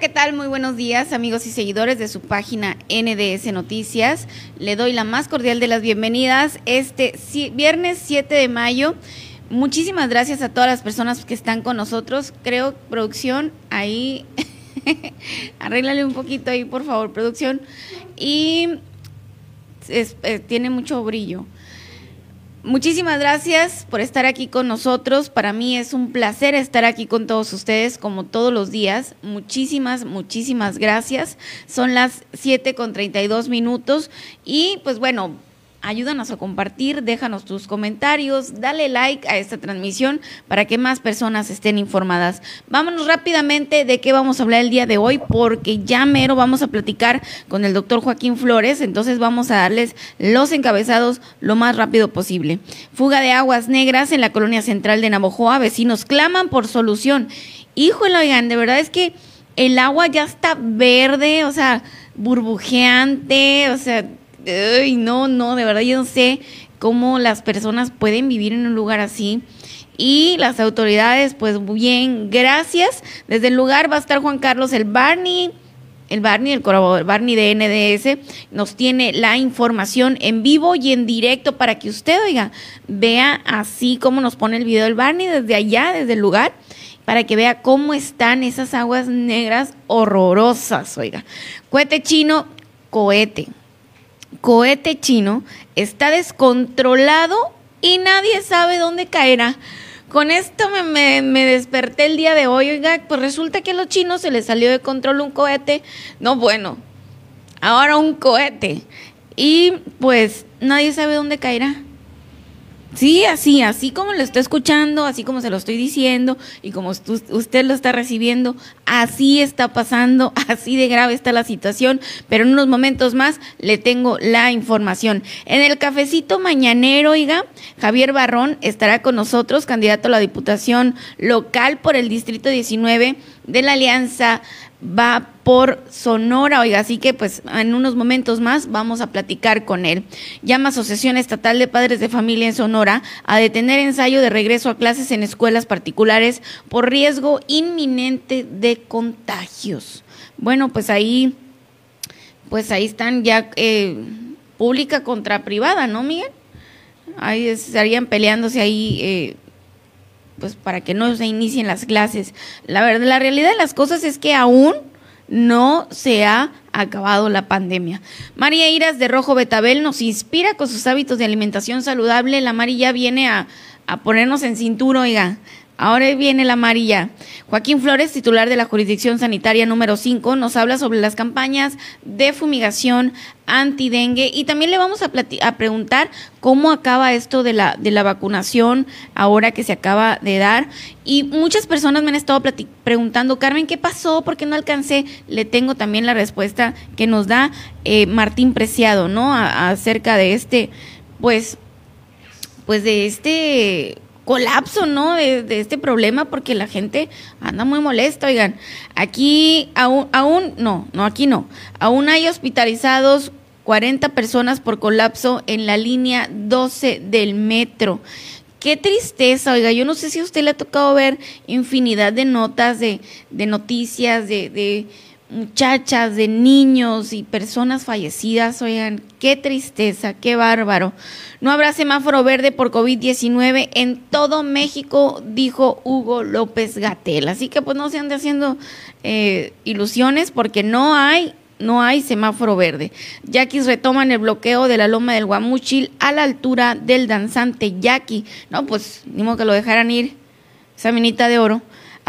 ¿qué tal? Muy buenos días, amigos y seguidores de su página NDS Noticias. Le doy la más cordial de las bienvenidas este viernes 7 de mayo. Muchísimas gracias a todas las personas que están con nosotros. Creo, producción, ahí, arréglale un poquito ahí, por favor, producción. Y eh, tiene mucho brillo. Muchísimas gracias por estar aquí con nosotros. Para mí es un placer estar aquí con todos ustedes como todos los días. Muchísimas, muchísimas gracias. Son las 7 con 32 minutos y pues bueno, ayúdanos a compartir, déjanos tus comentarios, dale like a esta transmisión para que más personas estén informadas. Vámonos rápidamente de qué vamos a hablar el día de hoy, porque ya mero vamos a platicar con el doctor Joaquín Flores, entonces vamos a darles los encabezados lo más rápido posible. Fuga de aguas negras en la colonia central de Navojoa, vecinos claman por solución. Híjole, oigan, de verdad es que el agua ya está verde, o sea, burbujeante, o sea, Ay, no, no, de verdad yo no sé cómo las personas pueden vivir en un lugar así. Y las autoridades, pues bien, gracias. Desde el lugar va a estar Juan Carlos el Barney, el Barney, el colaborador Barney de NDS, nos tiene la información en vivo y en directo para que usted, oiga, vea así como nos pone el video del Barney desde allá, desde el lugar, para que vea cómo están esas aguas negras horrorosas, oiga. Cohete chino, cohete cohete chino está descontrolado y nadie sabe dónde caerá. Con esto me, desperté el día de hoy, oiga, pues resulta que a los chinos se les salió de control un cohete. No, bueno, ahora un cohete. Y pues nadie sabe dónde caerá. Sí, así, así como lo está escuchando, así como se lo estoy diciendo y como usted lo está recibiendo, así está pasando, así de grave está la situación, pero en unos momentos más le tengo la información. En el cafecito mañanero, oiga, Javier Barrón estará con nosotros, candidato a la Diputación local por el Distrito 19 de la Alianza va por Sonora, oiga, así que pues en unos momentos más vamos a platicar con él. Llama Asociación Estatal de Padres de Familia en Sonora a detener ensayo de regreso a clases en escuelas particulares por riesgo inminente de contagios. Bueno, pues ahí, pues ahí están ya eh, pública contra privada, ¿no, Miguel? Ahí estarían peleándose ahí. Eh, pues para que no se inicien las clases. La verdad, la realidad de las cosas es que aún no se ha acabado la pandemia. María Iras de Rojo Betabel nos inspira con sus hábitos de alimentación saludable. La María viene a, a ponernos en cintura, oiga, Ahora viene la amarilla. Joaquín Flores, titular de la jurisdicción sanitaria número 5, nos habla sobre las campañas de fumigación antidengue y también le vamos a, a preguntar cómo acaba esto de la, de la vacunación ahora que se acaba de dar. Y muchas personas me han estado preguntando, Carmen, ¿qué pasó? ¿Por qué no alcancé? Le tengo también la respuesta que nos da eh, Martín Preciado, ¿no? acerca de este, pues, pues de este colapso, ¿no? De, este problema porque la gente anda muy molesta, oigan. Aquí aún, aún, no, no, aquí no. Aún hay hospitalizados 40 personas por colapso en la línea 12 del metro. Qué tristeza, oiga, yo no sé si a usted le ha tocado ver infinidad de notas, de, de noticias, de, de muchachas, de niños y personas fallecidas. Oigan, qué tristeza, qué bárbaro. No habrá semáforo verde por COVID-19 en todo México, dijo Hugo López Gatel. Así que pues no se ande haciendo eh, ilusiones porque no hay no hay semáforo verde. Yaquis retoman el bloqueo de la loma del Guamuchil a la altura del danzante Yaqui. No, pues ni modo que lo dejaran ir. Esa minita de oro.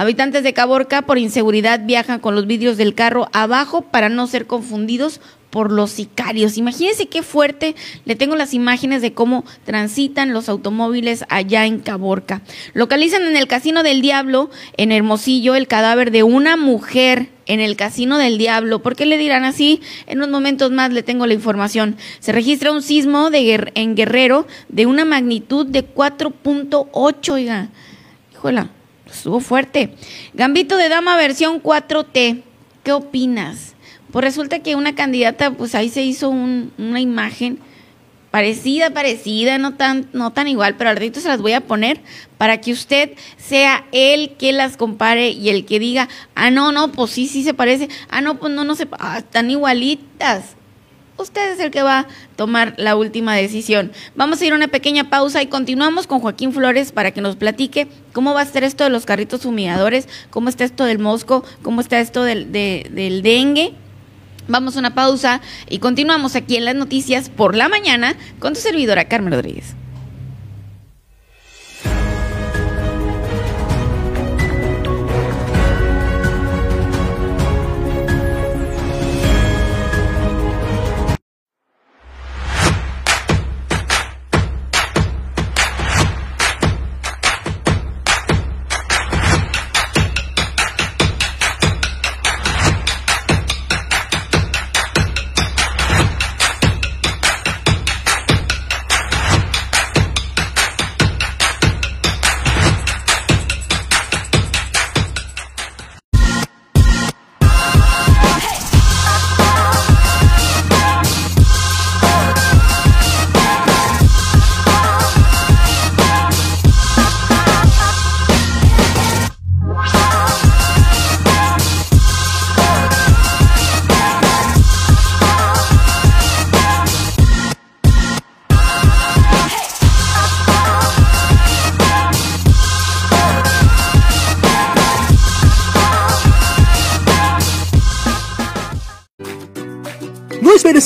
Habitantes de Caborca por inseguridad viajan con los vidrios del carro abajo para no ser confundidos por los sicarios. Imagínense qué fuerte. Le tengo las imágenes de cómo transitan los automóviles allá en Caborca. Localizan en el Casino del Diablo, en Hermosillo, el cadáver de una mujer en el Casino del Diablo. ¿Por qué le dirán así? En unos momentos más le tengo la información. Se registra un sismo en Guerrero de una magnitud de 4.8, oiga. Híjola estuvo fuerte. Gambito de dama versión 4T. ¿Qué opinas? Pues resulta que una candidata, pues ahí se hizo una imagen parecida, parecida, no tan, no tan igual, pero al se las voy a poner para que usted sea el que las compare y el que diga, ah, no, no, pues sí, sí se parece, ah, no, pues no, no se, ah, están igualitas. Usted es el que va a tomar la última decisión. Vamos a ir a una pequeña pausa y continuamos con Joaquín Flores para que nos platique cómo va a estar esto de los carritos fumigadores, cómo está esto del mosco, cómo está esto del, del dengue Vamos a una pausa y continuamos aquí en las noticias por la mañana con tu servidora Carmen Rodríguez.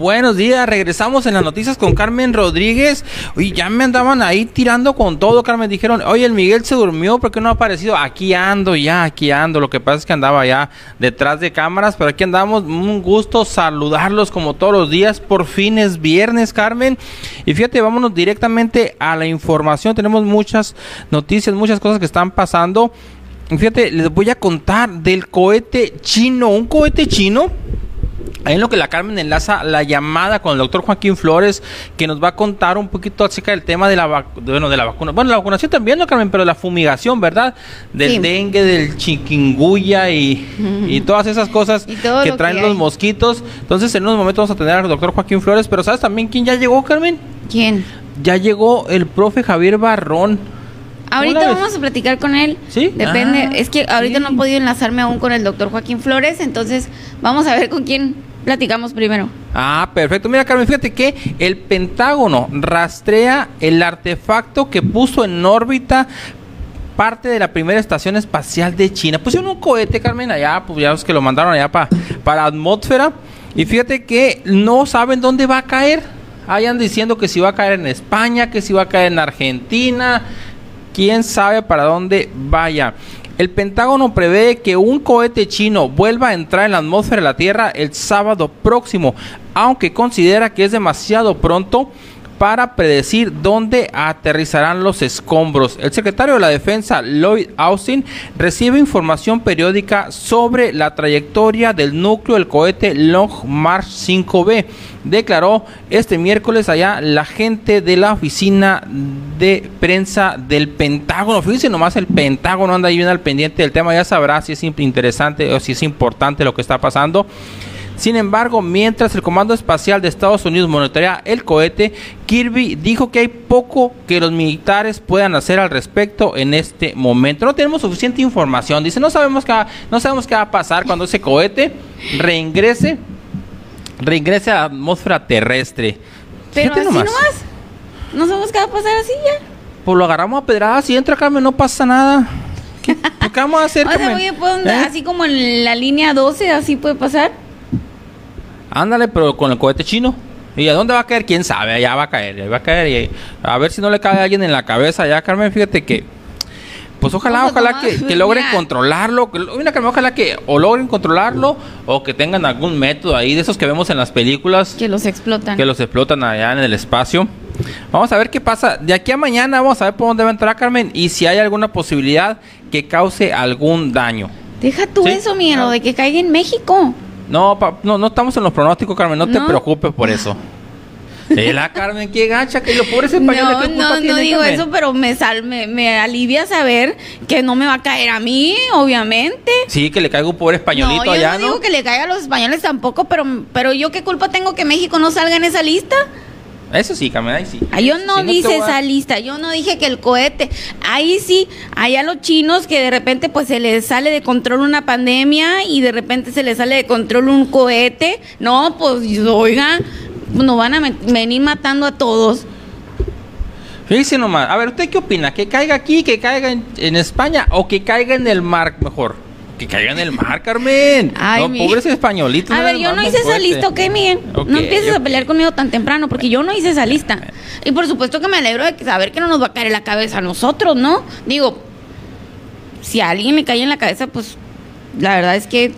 Buenos días, regresamos en las noticias con Carmen Rodríguez. Y ya me andaban ahí tirando con todo, Carmen. Dijeron, oye, el Miguel se durmió, ¿por qué no ha aparecido? Aquí ando, ya, aquí ando. Lo que pasa es que andaba ya detrás de cámaras, pero aquí andamos. Un gusto saludarlos como todos los días. Por fin es viernes, Carmen. Y fíjate, vámonos directamente a la información. Tenemos muchas noticias, muchas cosas que están pasando. Fíjate, les voy a contar del cohete chino. Un cohete chino Ahí en lo que la Carmen enlaza la llamada con el doctor Joaquín Flores, que nos va a contar un poquito acerca del tema de la, bueno, de la vacuna. Bueno, la vacunación también, ¿no, Carmen? Pero la fumigación, ¿verdad? Del dengue, del chikungunya y, todas esas cosas que traen los mosquitos. Entonces, en unos momentos vamos a tener al doctor Joaquín Flores. Pero ¿sabes también quién ya llegó, Carmen? ¿Quién? Ya llegó el profe Javier Barrón. Ahorita vamos a platicar con él. Sí. Depende. Ah, es que ahorita no he podido enlazarme aún con el doctor Joaquín Flores, entonces vamos a ver con quién platicamos primero. Ah, perfecto. Mira, Carmen, fíjate que el Pentágono rastrea el artefacto que puso en órbita parte de la primera estación espacial de China. Pusieron un cohete, Carmen, allá, pues ya ves que lo mandaron allá para para atmósfera. Y fíjate que no saben dónde va a caer. Hayan diciendo que si va a caer en España, que si va a caer en Argentina. Quién sabe para dónde vaya. El Pentágono prevé que un cohete chino vuelva a entrar en la atmósfera de la Tierra el sábado próximo, aunque considera que es demasiado pronto para predecir dónde aterrizarán los escombros. El secretario de la Defensa, Lloyd Austin, recibe información periódica sobre la trayectoria del núcleo del cohete Long March 5B. Declaró este miércoles allá la gente de la oficina de prensa del Pentágono. Fíjense nomás, el Pentágono anda ahí bien al pendiente del tema. Ya sabrá si es interesante o si es importante lo que está pasando. Sin embargo, mientras el Comando Espacial de Estados Unidos monitorea el cohete, Kirby dijo que hay poco que los militares puedan hacer al respecto en este momento. No tenemos suficiente información. Dice, no sabemos qué va, no sabemos qué va a pasar cuando ese cohete reingrese, reingrese a la atmósfera terrestre. Pero así nomás. No sabemos qué va a pasar así ya. Pues lo agarramos a pedradas y entra Carmen, no pasa nada. ¿Qué, ¿qué vamos a hacer, O sea, oye, ¿puedo- ¿Eh? así como en la línea 12, así puede pasar. Ándale, pero con el cohete chino. ¿Y a dónde va a caer? ¿Quién sabe? Allá va a caer, allá va a caer. Y a ver si no le cae a alguien en la cabeza ya, Carmen. Fíjate que... Pues ojalá, ojalá que, que logren controlarlo. que mira, Carmen, ojalá que o logren controlarlo o que tengan algún método ahí de esos que vemos en las películas Que los explotan. que los explotan allá en el espacio. Vamos a ver qué pasa. De aquí a mañana vamos a ver por dónde va a entrar Carmen y si hay alguna posibilidad que cause algún daño. Deja tú Sí. eso, miedo, de que caiga en México. No, pa- no, no estamos en los pronósticos, Carmen. No, te preocupes por eso. Eh, la Carmen, qué gacha, que los pobres españoles, No, ¿qué culpa no, digo Carmen? eso, pero me, sal, me, me alivia saber que no me va a caer a mí, obviamente. Sí, que le caiga un pobre españolito no, yo allá, no ¿no? digo que le caiga a los españoles tampoco, pero, pero yo qué culpa tengo que México no salga en esa lista. Eso sí, Carmen, ahí sí. Ah, yo no dice a- esa lista, yo no dije que el cohete. Ahí sí, allá los chinos que de repente pues se les sale de control una pandemia y de repente se les sale de control un cohete. No, pues oiga, nos van a venir matando a todos. Fíjese nomás. A ver, ¿usted qué opina? ¿Que caiga aquí, que caiga en, en España o que caiga en el mar mejor? Que caiga en el mar, Carmen. Ay, no, mi- pobres españolitos. A ver, yo no hice esa lista, ¿ok, Miguel? No empieces a pelear conmigo tan temprano, porque yo no hice esa lista. Y por supuesto que me alegro de saber que no nos va a caer en la cabeza a nosotros, ¿no? Digo, si a alguien le cae en la cabeza, pues la verdad es que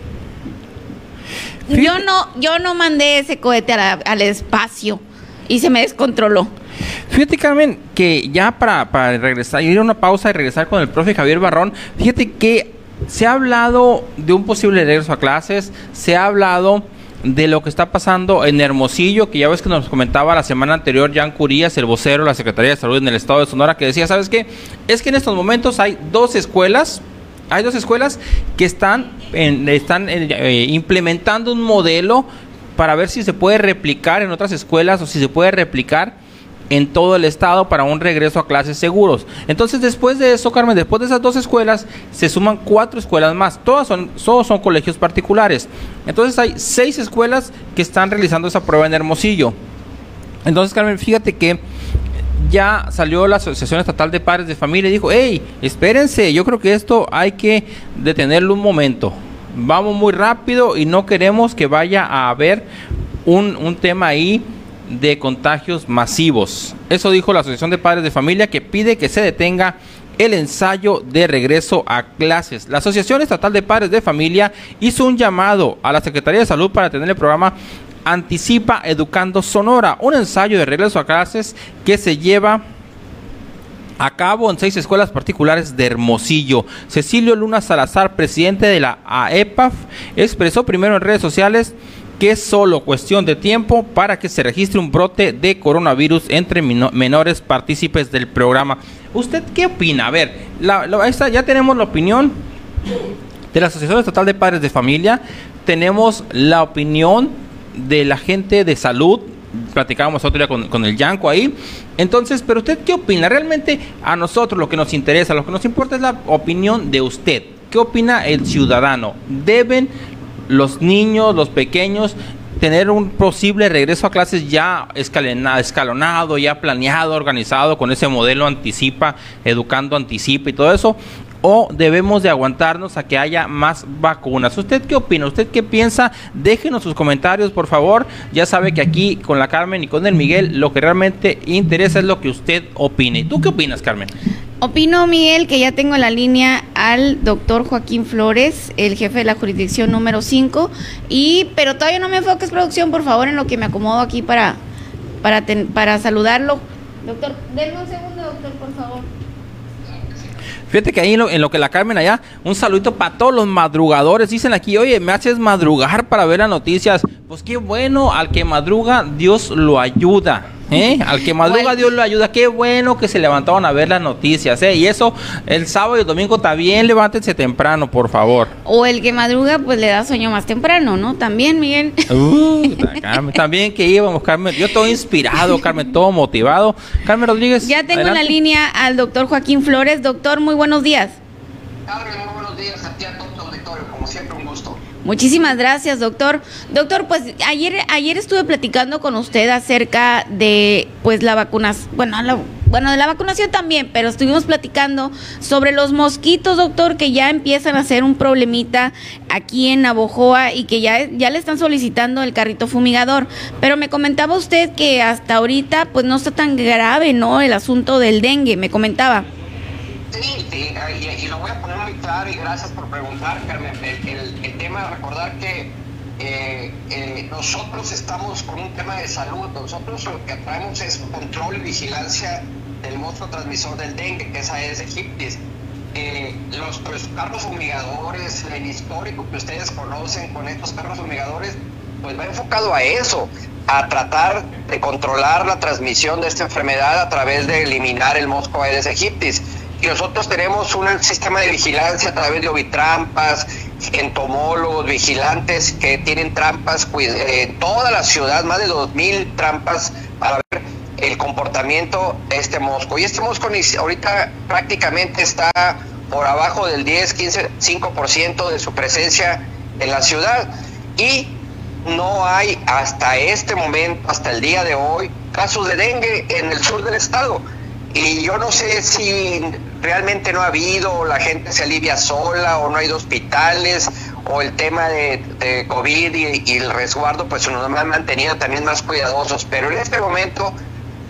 yo no, yo no mandé ese cohete la- al espacio y se me descontroló. Fíjate, Carmen, que ya para, para regresar, ir a una pausa y regresar con el profe Javier Barrón, fíjate que se ha hablado de un posible regreso a clases, se ha hablado de lo que está pasando en Hermosillo, que ya ves que nos comentaba la semana anterior Jan Curías, el vocero de la Secretaría de Salud en el estado de Sonora, que decía, ¿sabes qué? Es que en estos momentos hay dos escuelas, hay dos escuelas que están, en- están eh, implementando un modelo para ver si se puede replicar en otras escuelas o si se puede replicar en todo el estado para un regreso a clases seguros. Entonces, después de eso, Carmen, después de esas dos escuelas, se suman cuatro escuelas más. Todas son, todos son colegios particulares. Entonces, hay seis escuelas que están realizando esa prueba en Hermosillo. Entonces, Carmen, fíjate que ya salió la Asociación Estatal de Padres de Familia y dijo, hey, espérense, yo creo que esto hay que detenerlo un momento. Vamos muy rápido y no queremos que vaya a haber un, un tema ahí de contagios masivos. Eso dijo la Asociación de Padres de Familia que pide que se detenga el ensayo de regreso a clases. La Asociación Estatal de Padres de Familia hizo un llamado a la Secretaría de Salud para tener el programa Anticipa Educando Sonora, un ensayo de regreso a clases que se lleva a cabo en seis escuelas particulares de Hermosillo. Cecilio Luna Salazar, presidente de la AEPAF, expresó primero en redes sociales que es solo cuestión de tiempo para que se registre un brote de coronavirus entre menores partícipes del programa. ¿Usted qué opina? A ver, ya tenemos la opinión de la Asociación Estatal de Padres de Familia, tenemos la opinión de la gente de salud, platicábamos otro día con el Yanco ahí. Entonces, pero usted qué opina? Realmente a nosotros lo que nos interesa, lo que nos importa es la opinión de usted. ¿Qué opina el ciudadano? ¿Deben los niños, los pequeños, tener un posible regreso a clases ya escalonado, ya planeado, organizado con ese modelo anticipa, educando anticipa y todo eso? ¿O debemos de aguantarnos a que haya más vacunas? ¿Usted qué opina? ¿Usted qué piensa? Déjenos sus comentarios, por favor. Ya sabe que aquí con la Carmen y con el Miguel lo que realmente interesa es lo que usted opine. ¿Y tú qué opinas, Carmen? Opino, Miguel, que ya tengo en la línea al doctor Joaquín Flores, el jefe de la jurisdicción número 5. Y, pero todavía no me enfoques, producción, por favor, en lo que me acomodo aquí para, para, ten- para saludarlo. Doctor, denme un segundo, doctor, por favor. Fíjate que ahí en lo, en lo que la Carmen allá, un saludito para todos los madrugadores. Dicen aquí, oye, me haces madrugar para ver las noticias. Pues qué bueno, al que madruga, Dios lo ayuda. ¿Eh? Al que madruga, Bueno. Dios lo ayuda. Qué bueno que se levantaron a ver las noticias. ¿eh? Y eso, el sábado y el domingo también levántense temprano, por favor. O el que madruga, pues le da sueño más temprano, ¿no? También, Miguel. Uh, Carmen, también que íbamos, Carmen. Yo todo inspirado, Carmen, todo motivado. Carmen Rodríguez. Ya tengo en la adelante. línea al doctor Joaquín Flores. Doctor, muy buenos días. Carmen, muy buenos días a ti, a todo tu auditorio, como siempre un gusto. Muchísimas gracias, doctor. Doctor, pues ayer ayer estuve platicando con usted acerca de pues la vacunas, bueno, bueno, de la vacunación también, pero estuvimos platicando sobre los mosquitos, doctor, que ya empiezan a ser un problemita aquí en Navojoa y que ya, ya le están solicitando el carrito fumigador. Pero me comentaba usted que hasta ahorita pues no está tan grave, ¿no? El asunto del dengue, me comentaba. Sí, sí, y, lo voy a poner muy claro y gracias por preguntar, Carmen. El, tema de recordar que eh, eh, nosotros estamos con un tema de salud, nosotros lo que traemos es control y vigilancia del monstruo transmisor del dengue, que es Aedes aegyptis. Eh, los, los, carros fumigadores, el histórico que ustedes conocen con estos carros fumigadores, pues va enfocado a eso, a tratar de controlar la transmisión de esta enfermedad a través de eliminar el mosco Aedes aegyptis y nosotros tenemos un sistema de vigilancia a través de ovitrampas, entomólogos, vigilantes que tienen trampas en toda la ciudad, más de 2.000 trampas para ver el comportamiento de este mosco. Y este mosco ahorita prácticamente está por abajo del 10, 15, 5% de su presencia en la ciudad. Y no hay hasta este momento, hasta el día de hoy, casos de dengue en el sur del estado. Y yo no sé si realmente no ha habido, o la gente se alivia sola, o no hay hospitales, o el tema de, COVID y, el resguardo, pues nos han mantenido también más cuidadosos. Pero en este momento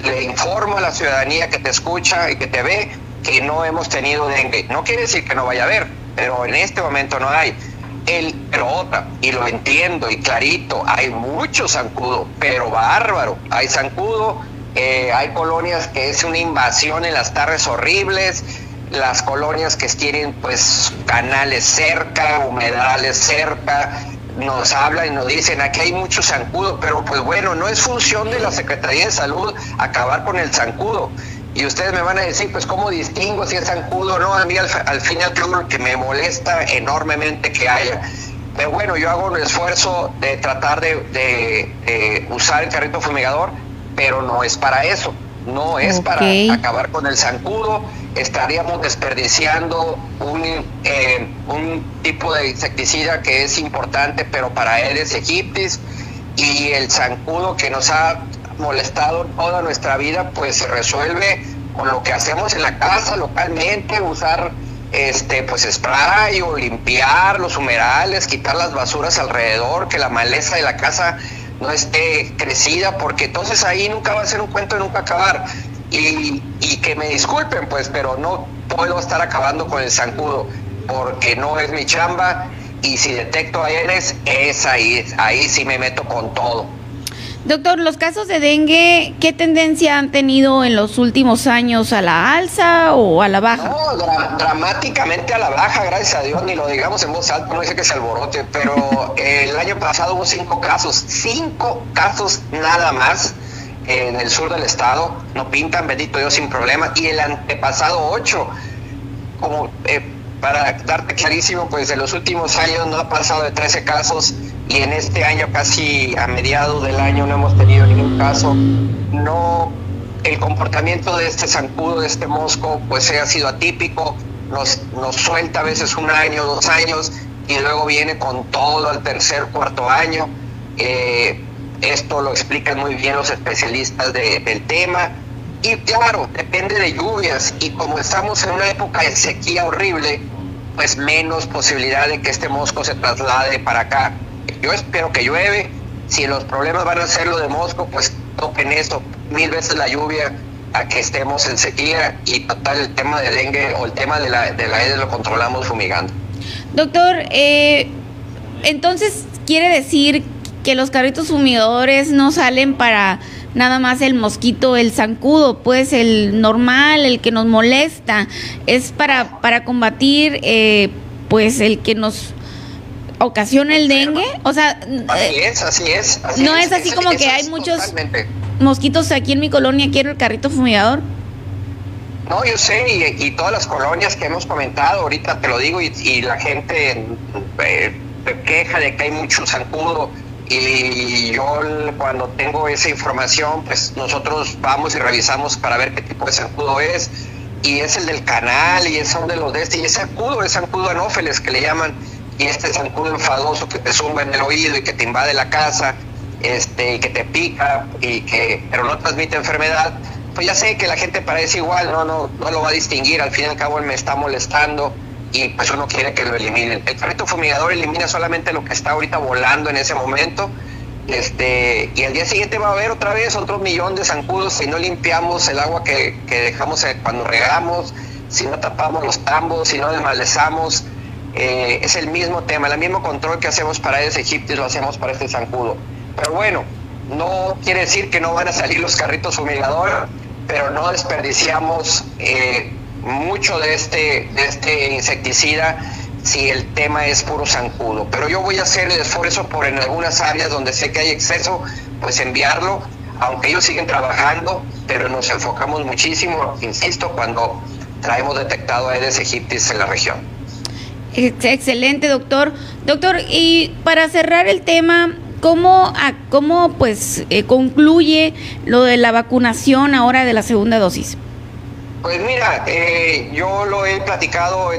le informo a la ciudadanía que te escucha y que te ve que no hemos tenido dengue. No quiere decir que no vaya a haber, pero en este momento no hay. El, pero otra, y lo entiendo y clarito, hay mucho zancudo, pero bárbaro. Hay zancudo eh, hay colonias que es una invasión en las tardes horribles, las colonias que tienen pues canales cerca, humedales cerca, nos hablan y nos dicen aquí hay mucho zancudo, pero pues bueno, no es función de la Secretaría de Salud acabar con el zancudo. Y ustedes me van a decir, pues cómo distingo si es zancudo o no, a mí al, al que me molesta enormemente que haya. Pero bueno, yo hago un esfuerzo de tratar de usar el carrito fumigador pero no es para eso, no es para acabar con el zancudo, estaríamos desperdiciando un, eh, un tipo de insecticida que es importante, pero para Aedes aegyptis y el zancudo que nos ha molestado toda nuestra vida, pues se resuelve con lo que hacemos en la casa localmente, usar este pues spray o limpiar los humedales, quitar las basuras alrededor, que la maleza de la casa no esté crecida, porque entonces ahí nunca va a ser un cuento de nunca acabar. Y, que me disculpen, pues, pero no puedo estar acabando con el zancudo, porque no es mi chamba, y si detecto a Eres, es ahí, ahí sí me meto con todo. Doctor, los casos de dengue, ¿qué tendencia han tenido en los últimos años? ¿A la alza o a la baja? No, dramáticamente a la baja, gracias a Dios, ni lo digamos en voz alta, no dice que se alborote, pero el año pasado hubo cinco casos, cinco casos nada más en el sur del estado, no pintan, bendito Dios, sin problema, y el antepasado ocho, como eh, para darte clarísimo, pues en los últimos años no ha pasado de 13 casos y en este año casi a mediados del año no hemos tenido ningún caso. No, el comportamiento de este zancudo, de este mosco, pues ha sido atípico, nos, nos suelta a veces un año, dos años y luego viene con todo al tercer, cuarto año. Eh, esto lo explican muy bien los especialistas del tema. Y claro, depende de lluvias y como estamos en una época de sequía horrible, pues menos posibilidad de que este mosco se traslade para acá. Yo espero que llueve. Si los problemas van a ser lo de Mosco, pues toquen eso, mil veces la lluvia, a que estemos en sequía y total el tema de dengue o el tema de la, de la lo controlamos fumigando. Doctor, eh, entonces quiere decir que los carritos fumigadores no salen para nada más el mosquito, el zancudo, pues el normal, el que nos molesta, es para, para combatir eh, pues el que nos ocasiona el dengue? O sea, así es, así es. no es, así como que hay muchos mosquitos aquí en mi colonia, quiero el carrito fumigador. No, yo sé, y, todas las colonias que hemos comentado, ahorita te lo digo, y, la gente eh, queja de que hay mucho zancudo. Y yo cuando tengo esa información, pues nosotros vamos y revisamos para ver qué tipo de zancudo es. Y es el del canal, y es son de los de este, y es zancudo, es zancudo anófeles que le llaman y este zancudo enfadoso que te zumba en el oído y que te invade la casa, este, y que te pica, y que, pero no transmite enfermedad, pues ya sé que la gente parece igual, no, no, no lo va a distinguir, al fin y al cabo él me está molestando y pues uno quiere que lo eliminen. El carrito fumigador elimina solamente lo que está ahorita volando en ese momento. Este, y al día siguiente va a haber otra vez otro millón de zancudos si no limpiamos el agua que, que dejamos eh, cuando regamos, si no tapamos los tambos, si no desmalezamos. Eh, es el mismo tema, el mismo control que hacemos para ese egipcio lo hacemos para este zancudo. Pero bueno, no quiere decir que no van a salir los carritos fumigadores, pero no desperdiciamos eh, mucho de este, de este insecticida si el tema es puro zancudo. Pero yo voy a hacer el esfuerzo por en algunas áreas donde sé que hay exceso, pues enviarlo, aunque ellos siguen trabajando, pero nos enfocamos muchísimo, insisto, cuando traemos detectado Aedes aegyptis en la región. Excelente, doctor. Doctor, y para cerrar el tema, ¿cómo, cómo pues eh, concluye lo de la vacunación ahora de la segunda dosis? Pues mira, eh, yo lo he platicado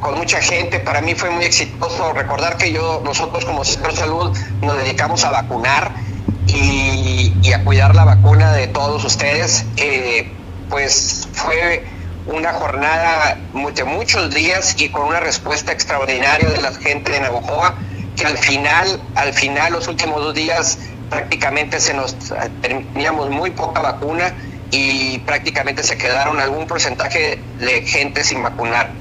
con mucha gente, para mí fue muy exitoso recordar que yo, nosotros como sector de salud nos dedicamos a vacunar y, a cuidar la vacuna de todos ustedes, eh, pues fue una jornada de muchos días y con una respuesta extraordinaria de la gente de Navojoa, que al final, al final, los últimos dos días prácticamente se nos teníamos muy poca vacuna y prácticamente se quedaron algún porcentaje de gente sin vacunar.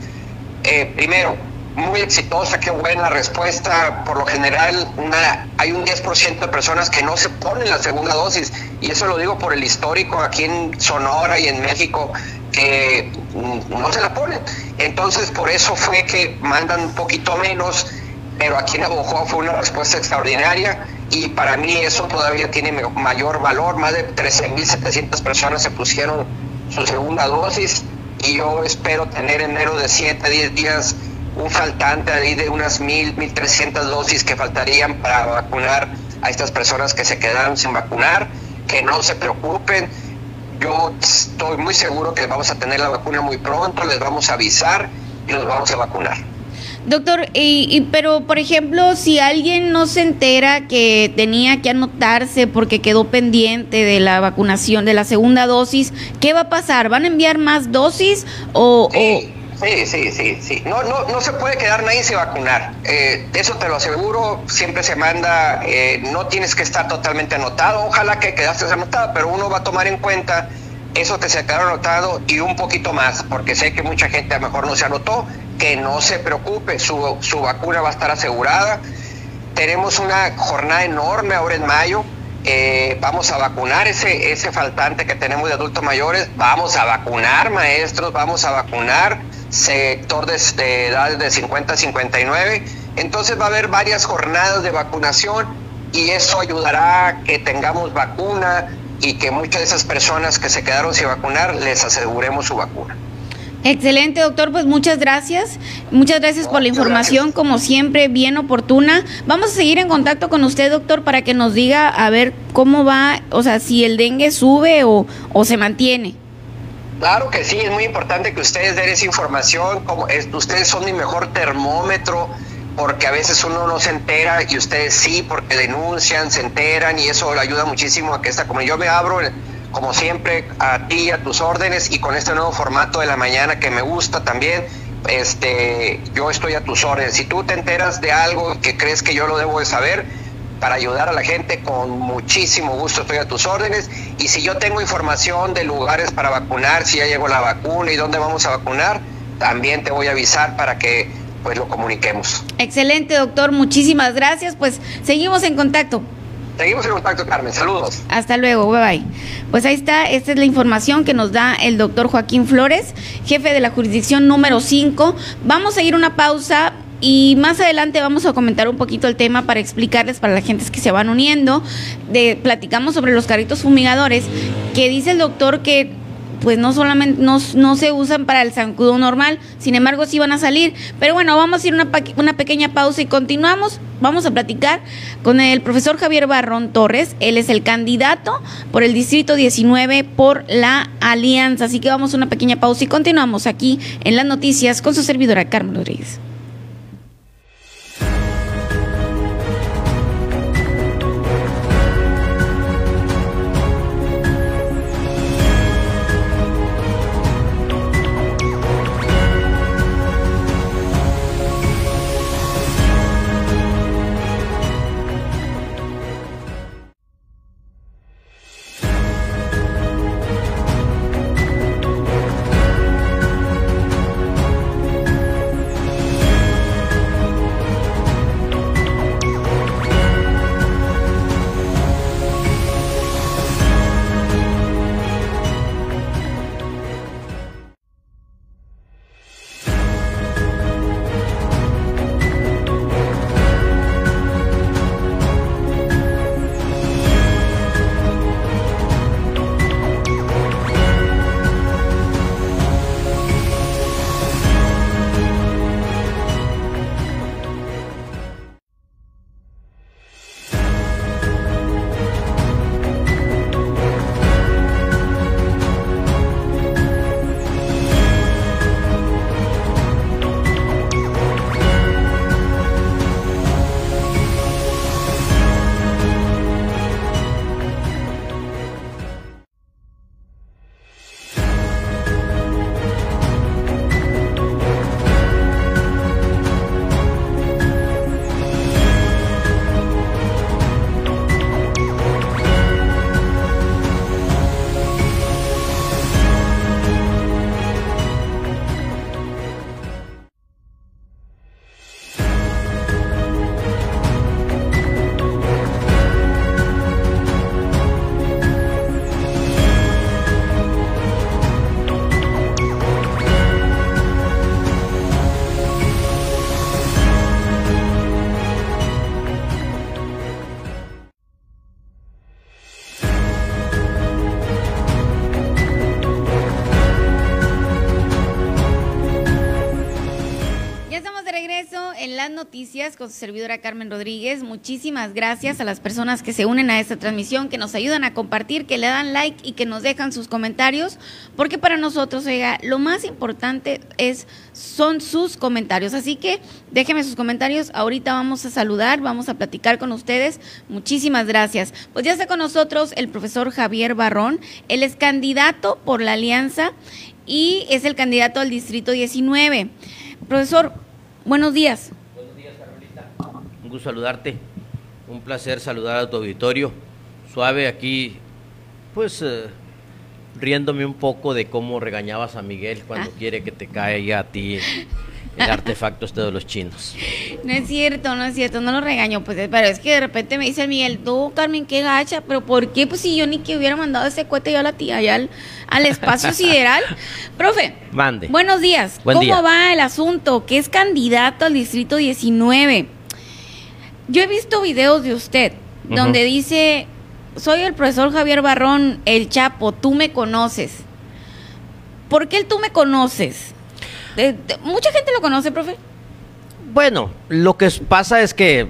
Eh, primero, muy exitosa, qué buena respuesta. Por lo general, hay un 10% de personas que no se ponen la segunda dosis, y eso lo digo por el histórico aquí en Sonora y en México, que no se la ponen. Entonces, por eso fue que mandan un poquito menos, pero aquí en Abojoa fue una respuesta extraordinaria y para mí eso todavía tiene mayor valor. Más de 13.700 personas se pusieron su segunda dosis y yo espero tener en menos de 7 a 10 días un faltante ahí de unas 1.000, 1.300 dosis que faltarían para vacunar a estas personas que se quedaron sin vacunar, que no se preocupen. Yo estoy muy seguro que vamos a tener la vacuna muy pronto, les vamos a avisar y los vamos a vacunar. Doctor, y, pero por ejemplo, si alguien no se entera que tenía que anotarse porque quedó pendiente de la vacunación, de la segunda dosis, ¿qué va a pasar? ¿Van a enviar más dosis o...? Sí. Sí, sí, sí, No, no, no se puede quedar nadie sin vacunar. Eh, eso te lo aseguro. Siempre se manda, eh, no tienes que estar totalmente anotado. Ojalá que quedaste anotado, pero uno va a tomar en cuenta eso que se quedó anotado y un poquito más, porque sé que mucha gente a lo mejor no se anotó que no se preocupe, su, su vacuna va a estar asegurada. Tenemos una jornada enorme ahora en mayo. Eh, vamos a vacunar ese, ese faltante que tenemos de adultos mayores, vamos a vacunar maestros, vamos a vacunar sector de, de edades de 50 a 59. Entonces va a haber varias jornadas de vacunación y eso ayudará a que tengamos vacuna y que muchas de esas personas que se quedaron sin vacunar les aseguremos su vacuna. Excelente, doctor. Pues muchas gracias. Muchas gracias por la información, como siempre, bien oportuna. Vamos a seguir en contacto con usted, doctor, para que nos diga a ver cómo va, o sea, si el dengue sube o, o se mantiene. Claro que sí, es muy importante que ustedes den esa información. Como es, ustedes son mi mejor termómetro, porque a veces uno no se entera y ustedes sí, porque denuncian, se enteran y eso le ayuda muchísimo a que esta, como yo me abro como siempre, a ti, a tus órdenes y con este nuevo formato de la mañana que me gusta también, este, yo estoy a tus órdenes. Si tú te enteras de algo que crees que yo lo debo de saber, para ayudar a la gente, con muchísimo gusto estoy a tus órdenes. Y si yo tengo información de lugares para vacunar, si ya llegó la vacuna y dónde vamos a vacunar, también te voy a avisar para que pues lo comuniquemos. Excelente, doctor. Muchísimas gracias. Pues seguimos en contacto. Seguimos en contacto, Carmen. Saludos. Hasta luego. Bye bye. Pues ahí está. Esta es la información que nos da el doctor Joaquín Flores, jefe de la jurisdicción número 5. Vamos a ir una pausa. Y más adelante vamos a comentar un poquito el tema para explicarles para la gente que se van uniendo. De, platicamos sobre los carritos fumigadores, que dice el doctor que pues no solamente no, no, se usan para el zancudo normal, sin embargo sí van a salir. Pero bueno, vamos a ir una, una pequeña pausa y continuamos. Vamos a platicar con el profesor Javier Barrón Torres. Él es el candidato por el Distrito 19 por la Alianza. Así que vamos a una pequeña pausa y continuamos aquí en las noticias con su servidora Carmen Rodríguez. En las noticias con su servidora Carmen Rodríguez. Muchísimas gracias a las personas que se unen a esta transmisión, que nos ayudan a compartir, que le dan like y que nos dejan sus comentarios, porque para nosotros, oiga, lo más importante es son sus comentarios. Así que déjenme sus comentarios. Ahorita vamos a saludar, vamos a platicar con ustedes. Muchísimas gracias. Pues ya está con nosotros el profesor Javier Barrón. Él es candidato por la Alianza y es el candidato al Distrito 19. Profesor, buenos días. Buenos días, Carolita. Un gusto saludarte. Un placer saludar a tu auditorio. Suave aquí, pues eh, riéndome un poco de cómo regañabas a Miguel cuando Ah. quiere que te caiga a ti el artefacto este de los chinos. No es cierto, no es cierto, no lo regaño, pues, pero es que de repente me dice el Miguel, tú, Carmen, qué gacha, pero ¿por qué? Pues si yo ni que hubiera mandado ese cohete yo a la tía, allá al, al espacio sideral. Profe, Mande. buenos días. Buen ¿Cómo día. va el asunto? Que es candidato al distrito 19. Yo he visto videos de usted donde dice, soy el profesor Javier Barrón, el Chapo, tú me conoces. ¿Por qué el tú me conoces? Mucha gente lo conoce, profe. Bueno, lo que pasa es que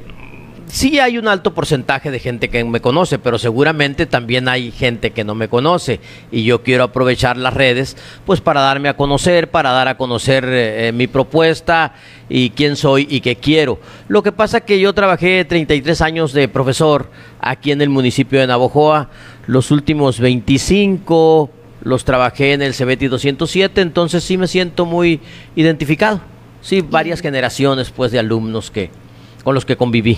sí hay un alto porcentaje de gente que me conoce, pero seguramente también hay gente que no me conoce y yo quiero aprovechar las redes pues para darme a conocer, para dar a conocer eh, eh, mi propuesta y quién soy y qué quiero. Lo que pasa que yo trabajé 33 años de profesor aquí en el municipio de Navojoa, los últimos 25 los trabajé en el CBT 207, entonces sí me siento muy identificado. Sí, varias generaciones pues de alumnos que con los que conviví.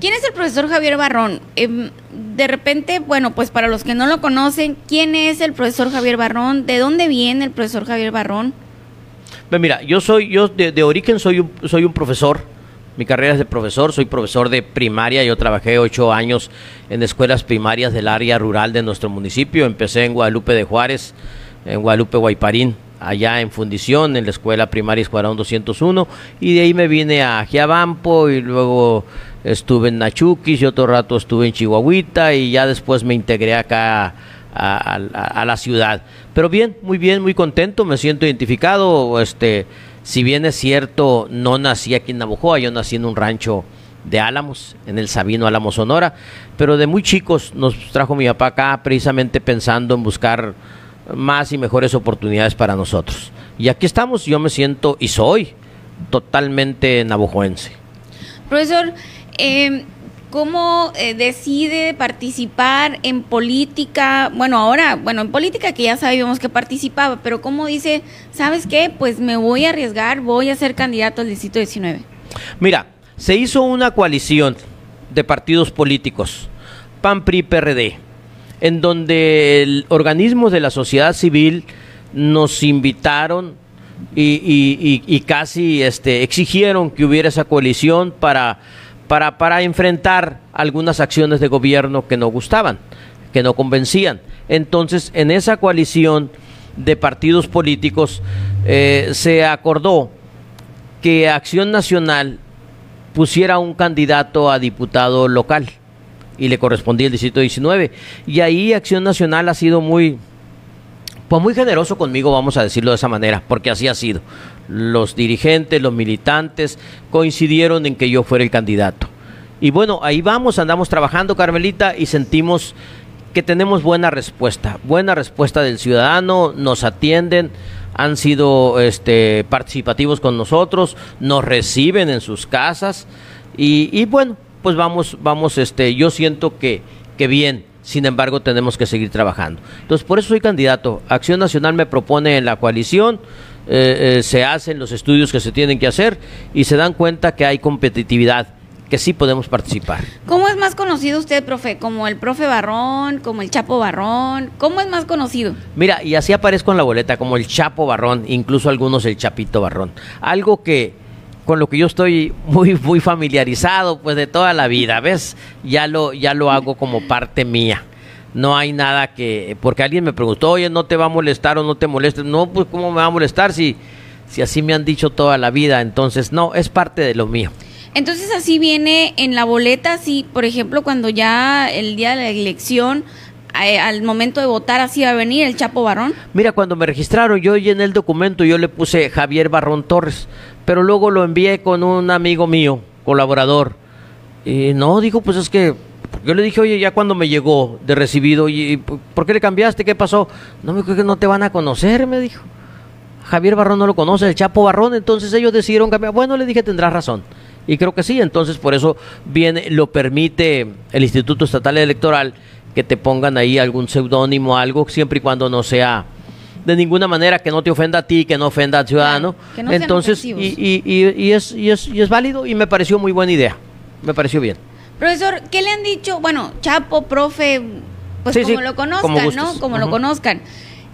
¿Quién es el profesor Javier Barrón? Em, de repente, bueno, pues para los que no lo conocen, ¿quién es el profesor Javier Barrón? ¿De dónde viene el profesor Javier Barrón? Ve, Mira, yo soy yo de, de origen soy un, soy un profesor. Mi carrera es de profesor, soy profesor de primaria. Yo trabajé ocho años en escuelas primarias del área rural de nuestro municipio. Empecé en Guadalupe de Juárez, en Guadalupe Guayparín, allá en fundición, en la escuela primaria Escuadrón 201. Y de ahí me vine a Giabampo y luego estuve en Nachuquis y otro rato estuve en Chihuahuita y ya después me integré acá a, a- la ciudad. Pero bien, muy bien, muy contento, me siento identificado. Este, si bien es cierto, no nací aquí en Navojoa, yo nací en un rancho de Álamos, en el Sabino Álamos Sonora, pero de muy chicos nos trajo mi papá acá precisamente pensando en buscar más y mejores oportunidades para nosotros. Y aquí estamos, yo me siento y soy totalmente navojoense. Profesor, em, ¿cómo eh, decide participar en política? Bueno, ahora, bueno, en política que ya sabíamos que participaba, pero ¿cómo dice, sabes qué? Pues me voy a arriesgar, voy a ser candidato al distrito 19. Mira, se hizo una coalición de partidos políticos, PAN, PRI, PRD, en donde organismos de la sociedad civil nos invitaron y, y- y- y casi este, exigieron que hubiera esa coalición para, para, para enfrentar algunas acciones de gobierno que no gustaban, que no convencían. Entonces, en esa coalición de partidos políticos eh, se acordó que Acción Nacional pusiera un candidato a diputado local y le correspondía el distrito 19 y ahí Acción Nacional ha sido muy pues muy generoso conmigo, vamos a decirlo de esa manera, porque así ha sido. Los dirigentes, los militantes coincidieron en que yo fuera el candidato. Y bueno, ahí vamos, andamos trabajando, Carmelita, y sentimos que tenemos buena respuesta, buena respuesta del ciudadano, nos atienden, han sido este, participativos con nosotros, nos reciben en sus casas y, y bueno, pues vamos, vamos, este, yo siento que, que bien, sin embargo tenemos que seguir trabajando. Entonces, por eso soy candidato. Acción Nacional me propone en la coalición, eh, eh, se hacen los estudios que se tienen que hacer y se dan cuenta que hay competitividad, que sí podemos participar. ¿Cómo es más conocido usted, profe? ¿Como el profe Barrón? ¿Como el Chapo Barrón? ¿Cómo es más conocido? Mira, y así aparezco en la boleta, como el Chapo Barrón, incluso algunos el Chapito Barrón. Algo que con lo que yo estoy muy muy familiarizado pues de toda la vida, ¿ves? Ya lo ya lo hago como parte mía. No hay nada que porque alguien me preguntó, "Oye, ¿no te va a molestar o no te molesta?" No, pues cómo me va a molestar si si así me han dicho toda la vida, entonces no, es parte de lo mío. Entonces así viene en la boleta, así, por ejemplo, cuando ya el día de la elección, eh, al momento de votar, así va a venir el Chapo Barrón. Mira, cuando me registraron, yo llené el documento, yo le puse Javier Barrón Torres, pero luego lo envié con un amigo mío, colaborador. Y no, dijo, pues es que yo le dije, oye, ya cuando me llegó de recibido, ¿y por qué le cambiaste? ¿Qué pasó? No, me dijo que no te van a conocer, me dijo. Javier Barrón no lo conoce, el Chapo Barrón, entonces ellos decidieron cambiar. Bueno, le dije, tendrás razón. Y creo que sí, entonces por eso viene, lo permite el Instituto Estatal Electoral que te pongan ahí algún seudónimo, algo, siempre y cuando no sea de ninguna manera que no te ofenda a ti, que no ofenda al ciudadano. entonces, y, y, y, es, y, es, y es válido y me pareció muy buena idea. Me pareció bien. Profesor, ¿qué le han dicho? Bueno, Chapo, profe, pues como lo conozcan, ¿no? Como lo conozcan.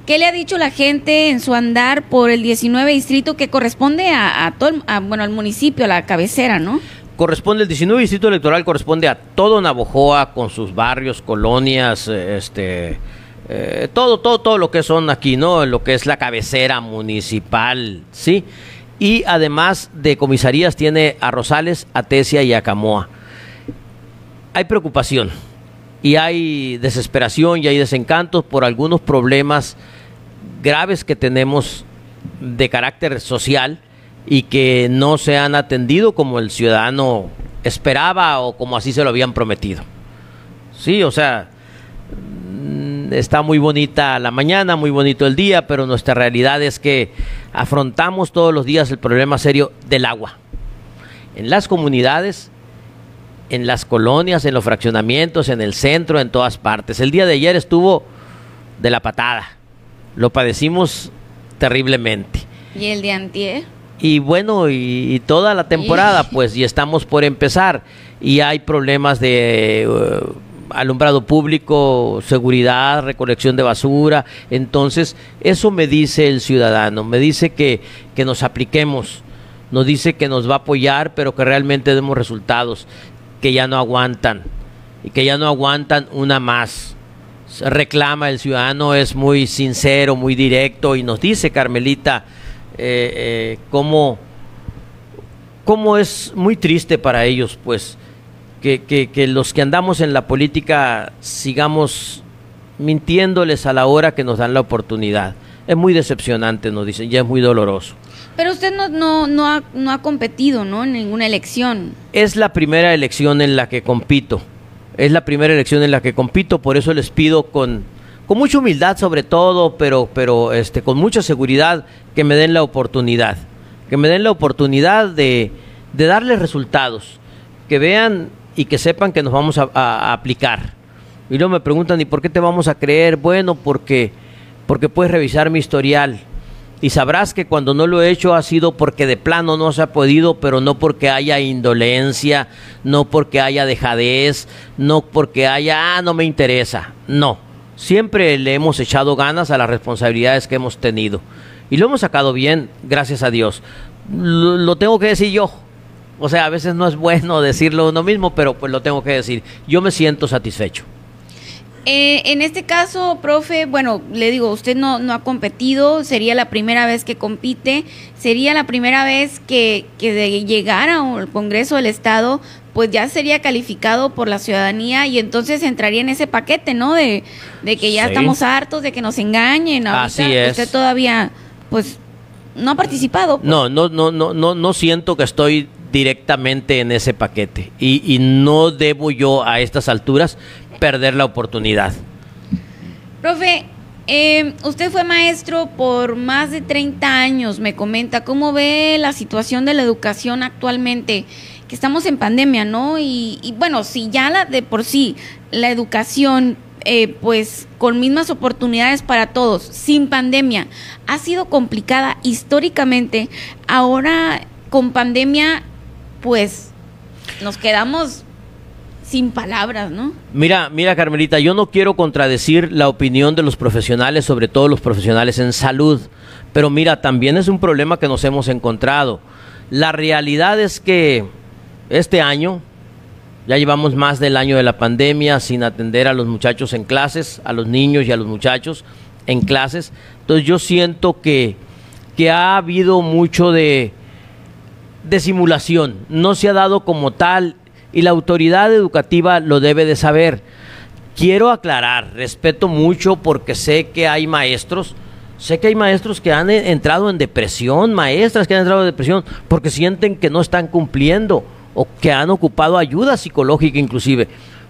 ¿Qué le ha dicho la gente en su andar por el 19 distrito que corresponde a, todo, bueno, al municipio, a la cabecera, ¿no? Corresponde, el 19 distrito electoral corresponde a todo Navojoa con sus barrios, colonias, este, eh, todo, todo, todo lo que son aquí, ¿no? Lo que es la cabecera municipal, ¿sí? Y además de comisarías tiene a Rosales, a Tesia y a Camoa hay preocupación y hay desesperación y hay desencantos por algunos problemas graves que tenemos de carácter social y que no se han atendido como el ciudadano esperaba o como así se lo habían prometido. Sí, o sea, está muy bonita la mañana, muy bonito el día, pero nuestra realidad es que afrontamos todos los días el problema serio del agua. En las comunidades en las colonias, en los fraccionamientos, en el centro, en todas partes. El día de ayer estuvo de la patada. Lo padecimos terriblemente. ¿Y el de antier? Y bueno, y, toda la temporada, pues, y estamos por empezar. Y hay problemas de uh, alumbrado público, seguridad, recolección de basura. Entonces, eso me dice el ciudadano, me dice que, que nos apliquemos nos dice que nos va a apoyar, pero que realmente demos resultados que ya no aguantan y que ya no aguantan una más. Reclama el ciudadano, es muy sincero, muy directo y nos dice Carmelita eh, eh, cómo, cómo, es muy triste para ellos, pues, que, que, que los que andamos en la política sigamos mintiéndoles a la hora que nos dan la oportunidad. Es muy decepcionante, nos dicen, ya es muy doloroso. Pero usted no, no, no, ha, no ha competido, ¿no? En ninguna elección. Es la primera elección en la que compito. Es la primera elección en la que compito, por eso les pido con, con mucha humildad sobre todo, pero, pero este, con mucha seguridad que me den la oportunidad. Que me den la oportunidad de, de darles resultados. Que vean y que sepan que nos vamos a, aplicar. Y luego me preguntan, ¿y por qué te vamos a creer? Bueno, porque, porque puedes revisar mi historial y sabrás que cuando no lo he hecho ha sido porque de plano no se ha podido, pero no porque haya indolencia, no porque haya dejadez, no porque haya, ah, no me interesa. No, siempre le hemos echado ganas a las responsabilidades que hemos tenido. Y lo hemos sacado bien, gracias a Dios. Lo tengo que decir yo. O sea, a veces no es bueno decirlo uno mismo, pero pues lo tengo que decir. Yo me siento satisfecho. Eh, en este caso, profe, bueno, le digo, usted no, no ha competido, sería la primera vez que compite, sería la primera vez que, que de llegar al Congreso del Estado, pues ya sería calificado por la ciudadanía y entonces entraría en ese paquete, ¿no? De, de que ya estamos hartos de que nos engañen. Así es. Usted todavía, pues, no ha participado. Pues. No, no, no, no, no, no siento que estoy directamente en ese paquete y, no debo yo a estas alturas perder la oportunidad. Profe, eh, usted fue maestro por más de 30 años, me comenta, ¿cómo ve la situación de la educación actualmente? Que estamos en pandemia, ¿no? Y, bueno, si ya la de por sí, la educación, eh, pues con mismas oportunidades para todos, sin pandemia, ha sido complicada históricamente, ahora con pandemia, pues nos quedamos sin palabras, ¿no? Mira, mira Carmelita, yo no quiero contradecir la opinión de los profesionales, sobre todo los profesionales en salud, pero mira, también es un problema que nos hemos encontrado. La realidad es que este año, ya llevamos más del año de la pandemia sin atender a los muchachos en clases, a los niños y a los muchachos en clases. Entonces yo siento que, que ha habido mucho de, de simulación. No se ha dado como tal y la autoridad educativa lo debe de saber. Quiero aclarar, respeto mucho porque sé que hay maestros, Sé que hay maestros que han eh, entrado en depresión, maestras que han entrado en depresión porque sienten que no están cumpliendo o que han ocupado ayuda psicológica inclusive.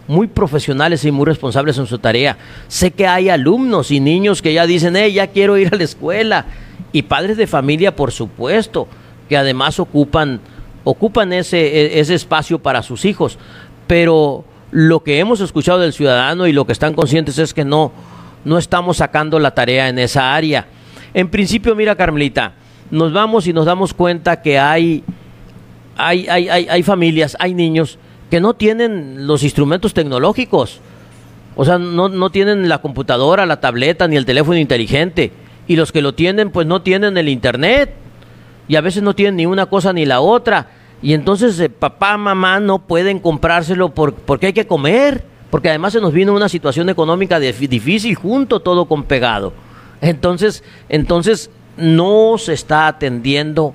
Muy profesionales y muy responsables en su tarea. Sé que hay alumnos y niños que ya dicen, hey, ya quiero ir a la escuela. Y padres de familia, por supuesto, que además ocupan, ocupan ese, e, ese espacio para sus hijos. Pero lo que hemos escuchado del ciudadano y lo que están conscientes es que no, no estamos sacando la tarea en esa área. En principio, mira Carmelita, nos vamos y nos damos cuenta que hay, hay, hay, hay, familias, hay niños que no tienen los instrumentos tecnológicos. O sea, no, no tienen la computadora, la tableta ni el teléfono inteligente. Y los que lo tienen, pues no tienen el internet. Y a veces no tienen ni una cosa ni la otra. Y entonces eh, papá, mamá no pueden comprárselo porque hay que comer porque además se nos vino una situación económica difícil junto todo con pegado. Entonces, entonces no se está atendiendo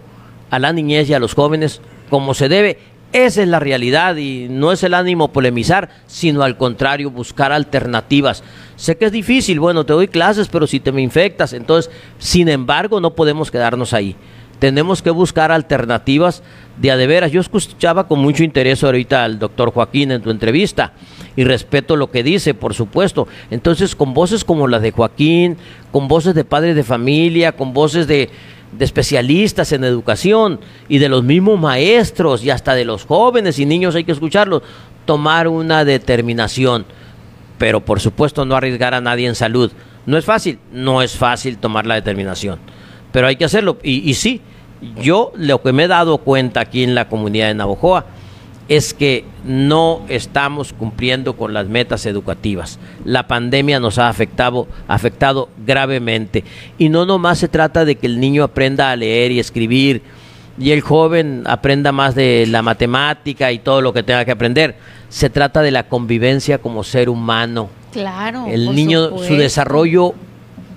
a la niñez y a los jóvenes como se debe. Esa es la realidad y no es el ánimo polemizar, sino al contrario, buscar alternativas. Sé que es difícil, bueno, te doy clases, pero si te me infectas, entonces, sin embargo, no podemos quedarnos ahí. Tenemos que buscar alternativas de a de veras. Yo escuchaba con mucho interés ahorita al doctor Joaquín en tu entrevista y respeto lo que dice, por supuesto. Entonces, con voces como las de Joaquín, con voces de padres de familia, con voces de, de especialistas en educación y de los mismos maestros y hasta de los jóvenes y niños hay que escucharlos, tomar una determinación, pero por supuesto no arriesgar a nadie en salud. No es fácil, no es fácil tomar la determinación, pero hay que hacerlo. Y, y sí, yo lo que me he dado cuenta aquí en la comunidad de Navojoa es que no estamos cumpliendo con las metas educativas. La pandemia nos ha afectado, afectado gravemente. Y no nomás se trata de que el niño aprenda a leer y escribir y el joven aprenda más de la matemática y todo lo que tenga que aprender. Se trata de la convivencia como ser humano. Claro. El niño, su desarrollo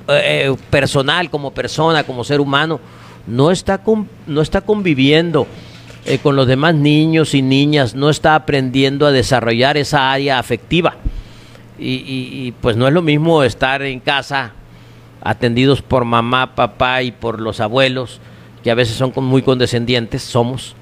eh, eh, personal como persona, como ser humano, no está, no está conviviendo eh, con los demás niños y niñas, no está aprendiendo a desarrollar esa área afectiva. Y, pues no es lo mismo estar en casa atendidos por mamá, papá y por los abuelos, que a veces son muy condescendientes, somos,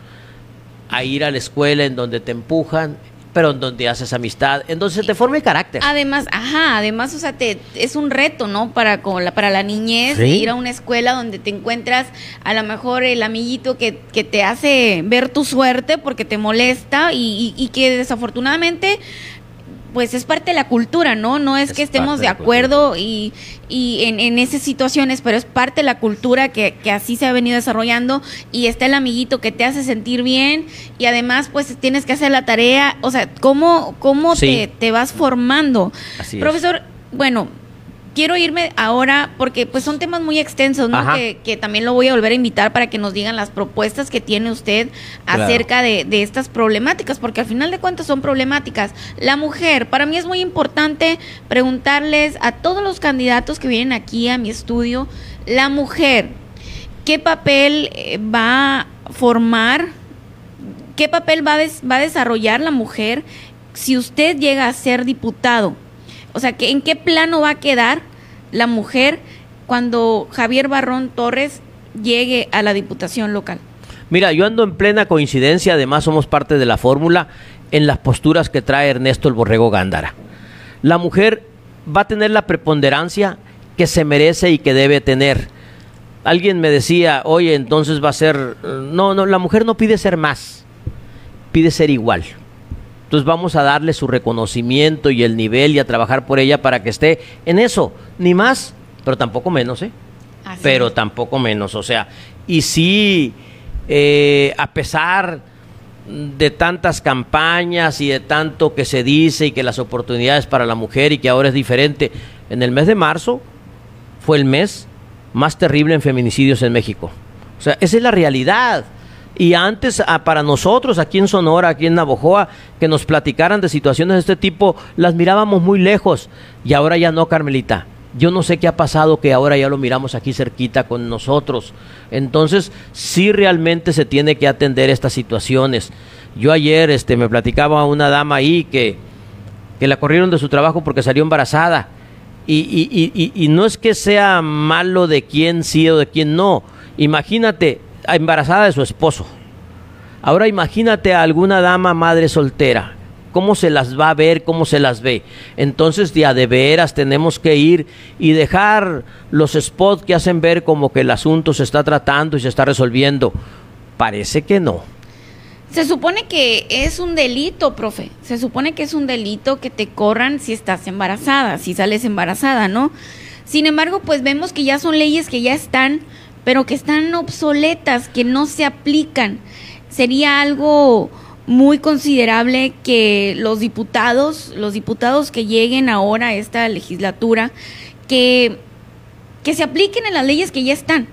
a ir a la escuela en donde te empujan, pero en donde haces amistad, en donde se te forme carácter. Además, ajá, además, o sea, te, es un reto, ¿no? Para, como la, para la niñez, ir a una escuela donde te encuentras a lo mejor el amiguito que, que te hace ver tu suerte porque te molesta y, y que desafortunadamente pues es parte de la cultura, ¿no? No es, que estemos de, acuerdo y, y en, en, esas situaciones, pero es parte de la cultura que, que, así se ha venido desarrollando y está el amiguito que te hace sentir bien y además pues tienes que hacer la tarea, o sea, ¿cómo, cómo te, te, vas formando? Profesor, bueno, quiero irme ahora porque pues son temas muy extensos, ¿no? Que, también lo voy a volver a invitar para que nos digan las propuestas que tiene usted acerca de, de, estas problemáticas, porque al final de cuentas son problemáticas. La mujer, para mí es muy importante preguntarles a todos los candidatos que vienen aquí a mi estudio, la mujer, ¿qué papel eh, va a formar? ¿Qué papel va va a desarrollar la mujer si usted llega a ser diputado? O sea, ¿en qué plano va a quedar la mujer cuando Javier Barrón Torres llegue a la diputación local? Mira, yo ando en plena coincidencia, además somos parte de la fórmula en las posturas que trae Ernesto el Borrego Gándara. La mujer va a tener la preponderancia que se merece y que debe tener. Alguien me decía, oye, entonces va a ser... No, no, la mujer no pide ser más, pide ser igual. Entonces vamos a darle su reconocimiento y el nivel y a trabajar por ella para que esté en eso, ni más, pero tampoco menos, ¿eh? pero tampoco menos, o sea, y sí, eh, a pesar de tantas campañas y de tanto que se dice y que las oportunidades para la mujer y que ahora es diferente, en el mes de marzo fue el mes más terrible en feminicidios en México. O sea, esa es la realidad. Y antes, ah, para nosotros aquí en Sonora, aquí en Navojoa, que nos platicaran de situaciones de este tipo, las mirábamos muy lejos. Y ahora ya no, Carmelita. Yo no sé qué ha pasado que ahora ya lo miramos aquí cerquita con nosotros. Entonces, sí realmente se tiene que atender estas situaciones. Yo ayer este, me platicaba una dama ahí que, que la corrieron de su trabajo porque salió embarazada y- y- y- y no es que sea malo de quién sí o de quién no. Imagínate, embarazada de su esposo. Ahora imagínate a alguna dama madre soltera. ¿Cómo se las va a ver? ¿Cómo se las ve? Entonces, ya de veras tenemos que ir y dejar los spots que hacen ver como que el asunto se está tratando y se está resolviendo. Parece que no. Se supone que es un delito, profe. Se supone que es un delito que te corran si estás embarazada, si sales embarazada, ¿no? Sin embargo, pues vemos que ya son leyes que ya están, pero que están obsoletas, que no se aplican. Sería algo muy considerable que los diputados, los diputados que lleguen ahora a esta legislatura, que, que se apliquen en las leyes que ya están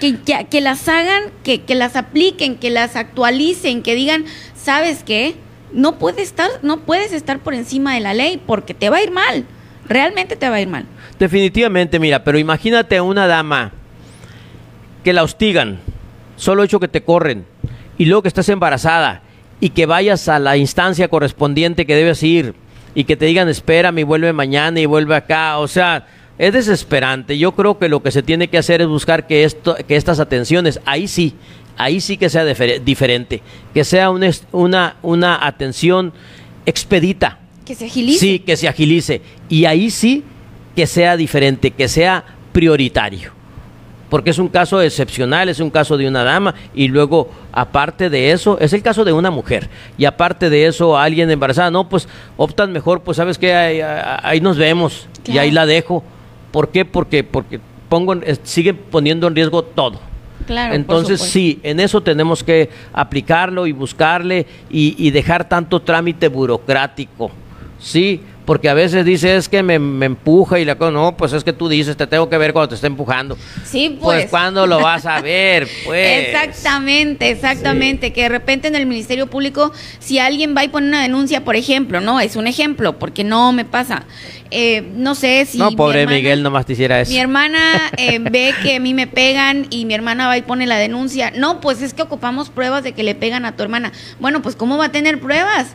que, ya- que las hagan, que, que las apliquen, que las actualicen, que digan, ¿sabes qué? No puedes estar, no puedes estar por encima de la ley porque te va a ir mal. Realmente te va a ir mal. Definitivamente, mira, pero imagínate una dama que la hostigan, solo hecho que te corren, y luego que estás embarazada y que vayas a la instancia correspondiente que debes ir y que te digan espérame y vuelve mañana y vuelve acá, o sea, es desesperante. Yo creo que lo que se tiene que hacer es buscar que esto, que estas atenciones, ahí sí, ahí sí que sea difer- diferente, que sea una, una atención expedita. Que se agilice. Sí, que se agilice. Y ahí sí que sea diferente, que sea prioritario. Porque es un caso excepcional, es un caso de una dama y luego, aparte de eso, es el caso de una mujer. Y aparte de eso, alguien embarazada, no, pues optan mejor, pues sabes que ahí, ahí nos vemos y ahí la dejo. ¿Por qué? Porque, porque pongo, en- siguen poniendo en riesgo todo. Claro, Entonces sí, en eso tenemos que aplicarlo y buscarle y, y dejar tanto trámite burocrático. Sí, porque a veces dice es que me, me empuja y la cosa, no, pues es que tú dices, te tengo que ver cuando te está empujando. Sí, Pues, pues. ¿cuándo lo vas a ver? Pues. Exactamente, exactamente. Que de repente en el Ministerio Público, si alguien va y pone una denuncia, por ejemplo, no, es un ejemplo, porque no me pasa. Eh, no sé si. No, mi pobre hermana- Miguel, nomás te hiciera eso. Mi hermana eh, ve que a mí me pegan y mi hermana va y pone la denuncia. No, pues es que ocupamos pruebas de que le pegan a tu hermana. Bueno, pues ¿cómo va a tener pruebas?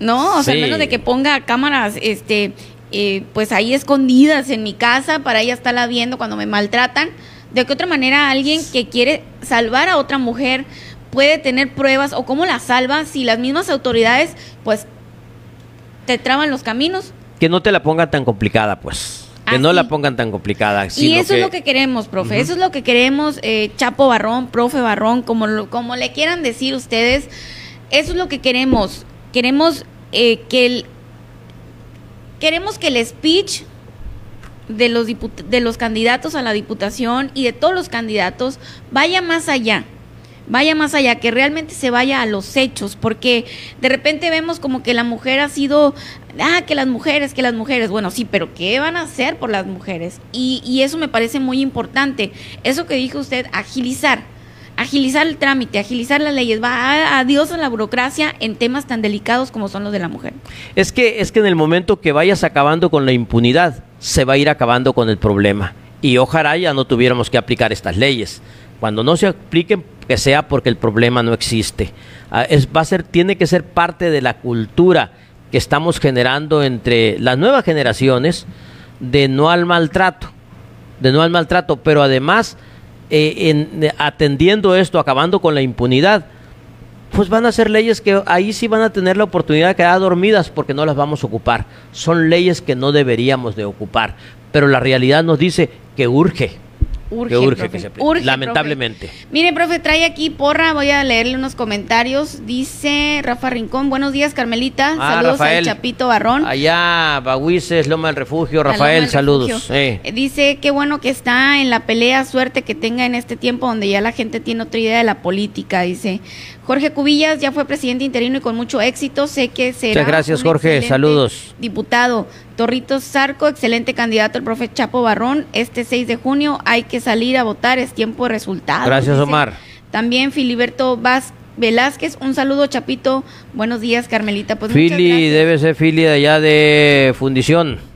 No, o sea, Sí. al menos de que ponga cámaras, este, eh, pues ahí escondidas en mi casa para ella estarla viendo cuando me maltratan. ¿De qué otra manera alguien que quiere salvar a otra mujer puede tener pruebas o cómo la salva si las mismas autoridades, pues, te traban los caminos? Que no te la pongan tan complicada, pues. Que no la pongan tan complicada. Y eso es lo que queremos, profe. Eso es lo que queremos, eh, Chapo Barrón, profe Barrón, como, lo- como le quieran decir ustedes. Eso es lo que queremos. Queremos eh, que el queremos que el speech de los de los candidatos a la diputación y de todos los candidatos vaya más allá. Vaya más allá, que realmente se vaya a los hechos, porque de repente vemos como que la mujer ha sido, ah, que las mujeres, que las mujeres, bueno, sí, pero ¿qué van a hacer por las mujeres? Y, y eso me parece muy importante. Eso que dijo usted, agilizar, agilizar el trámite, agilizar las leyes, va a- adiós a la burocracia en temas tan delicados como son los de la mujer. Es que, es que en el momento que vayas acabando con la impunidad, se va a ir acabando con el problema. Y ojalá ya no tuviéramos que aplicar estas leyes. Cuando no se apliquen, que sea porque el problema no existe. Ah, es, va a ser, tiene que ser parte de la cultura que estamos generando entre las nuevas generaciones de no al maltrato, de no al maltrato, pero además eh, en- atendiendo esto, acabando con la impunidad, pues van a ser leyes que ahí sí van a tener la oportunidad de quedar dormidas porque no las vamos a ocupar. Son leyes que no deberíamos de ocupar, pero la realidad nos dice que urge, Urge, que urge profe, que se urge, lamentablemente. profe. Mire, profe, trae aquí porra, voy a leerle unos comentarios. Dice Rafa Rincón, buenos días, Carmelita. Ah, saludos Rafael. al Chapito Barrón. Allá, Bahuices, Loma del Refugio, Rafael, del saludos. Refugio. Eh, Dice, qué bueno que está en la pelea, suerte que tenga en este tiempo donde ya la gente tiene otra idea de la política, dice. Jorge Cubillas ya fue presidente interino y con mucho éxito, sé que será Muchas gracias, Jorge, saludos. Diputado Torritos Zarco, excelente candidato el profe Chapo Barrón, este 6 de junio hay que salir a votar, es tiempo de resultados. Gracias, dice. Omar. También Filiberto Vaz Velázquez, un saludo Chapito, buenos días Carmelita. Pues Fili, debe ser Fili de allá de Fundición.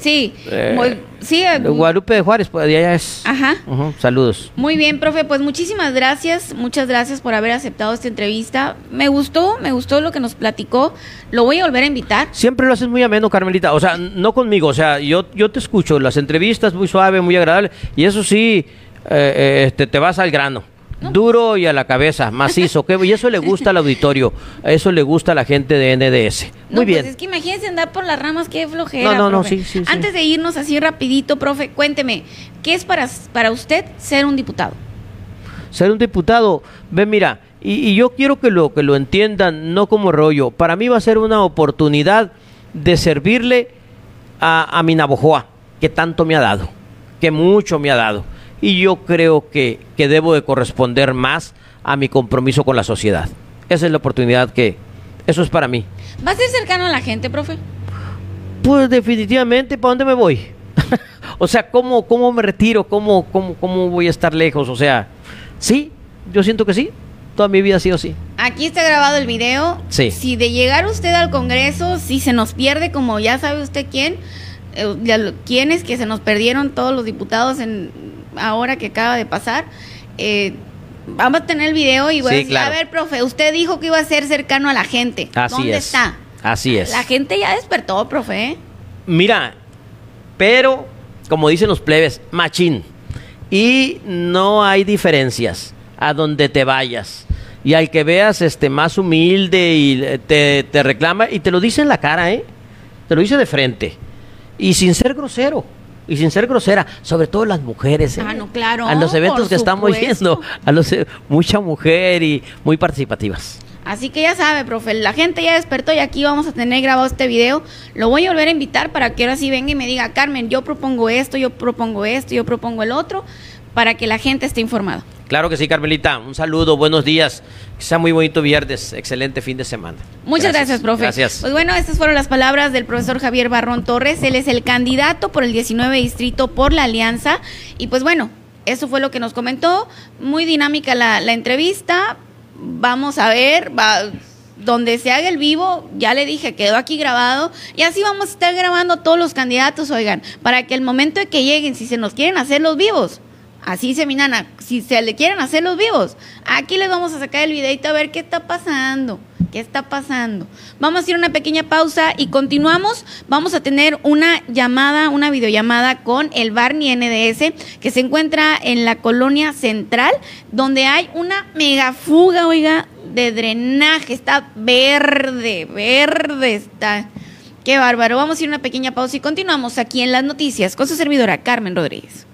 Sí, Eh, muy- sí. eh, Guadalupe de Juárez, pues allá es. Ajá. Saludos. Muy bien, profe, pues muchísimas gracias, muchas gracias por haber aceptado esta entrevista. Me gustó, me gustó lo que nos platicó. Lo voy a volver a invitar. Siempre lo haces muy ameno, Carmelita. O sea, no conmigo. O sea, yo, yo te escucho. Las entrevistas muy suave, muy agradable. Y eso sí, eh, eh, este, te vas al grano. Duro y a la cabeza, macizo. ¿qué? Y eso le gusta al auditorio. Eso le gusta a la gente de NDS. Muy No, bien. Pues es que imagínense andar por las ramas, qué flojera. No, no, no, profe. sí, sí. Antes de irnos así rapidito, profe, cuénteme, ¿qué es para, para usted ser un diputado? ser un diputado, ve, mira, y, y yo quiero que lo, que lo entiendan, no como rollo. Para mí va a ser una oportunidad de servirle a, a mi Navojoa, que tanto me ha dado, que mucho me ha dado. Y yo creo que, que debo de corresponder más a mi compromiso con la sociedad. Esa es la oportunidad que, eso es para mí. ¿Va a ser cercano a la gente, profe? Pues definitivamente, ¿para dónde me voy? o sea, ¿cómo, cómo me retiro? ¿Cómo, cómo, ¿Cómo voy a estar lejos? O sea, sí, yo siento que sí. Toda mi vida ha sido así. Aquí está grabado el video. Sí. Si de llegar usted al Congreso, si se nos pierde, como ya sabe usted quién, eh, quiénes que se nos perdieron todos los diputados en ahora que acaba de pasar, eh, vamos a tener el video y voy Sí, a decir, claro. a ver, profe, usted dijo que iba a ser cercano a la gente. Así ¿Dónde es. está? Así es. La gente ya despertó, profe. ¿eh? Mira, pero, como dicen los plebes, machín. Y no hay diferencias a donde te vayas. Y al que veas este más humilde y eh, te, te reclama y te lo dice en la cara, ¿eh? Te lo dice de frente. Y sin ser grosero. Y sin ser grosera, sobre todo las mujeres. ¿eh? Ah, no, claro, A los eventos que estamos yendo, a los eh, mucha mujer y muy participativas. Así que ya sabe, profe, la gente ya despertó y aquí vamos a tener grabado este video. Lo voy a volver a invitar para que ahora sí venga y me diga, Carmen, yo propongo esto, yo propongo esto, yo propongo el otro, para que la gente esté informada. Claro que sí, Carmelita. Un saludo, buenos días. Que sea muy bonito viernes. Excelente fin de semana. Muchas gracias, profe. Gracias. Pues bueno, estas fueron las palabras del profesor Javier Barrón Torres. Él es el candidato por el 19 distrito por la Alianza. Y pues bueno, eso fue lo que nos comentó. Muy dinámica la, la entrevista. Vamos a ver, va, donde se haga el vivo, ya le dije, quedó aquí grabado. Y así vamos a estar grabando todos los candidatos, oigan, para que el momento de que lleguen, si se nos quieren hacer los vivos, Así se minana, si se le quieren hacer los vivos, aquí les vamos a sacar el videito a ver qué está pasando, qué está pasando. Vamos a hacer una pequeña pausa y continuamos. Vamos a tener una llamada, una videollamada con el Barney NDS que se encuentra en la colonia central, donde hay una mega fuga, oiga, de drenaje. Está verde, verde está. Qué bárbaro. Vamos a ir a una pequeña pausa y continuamos aquí en las noticias con su servidora Carmen Rodríguez.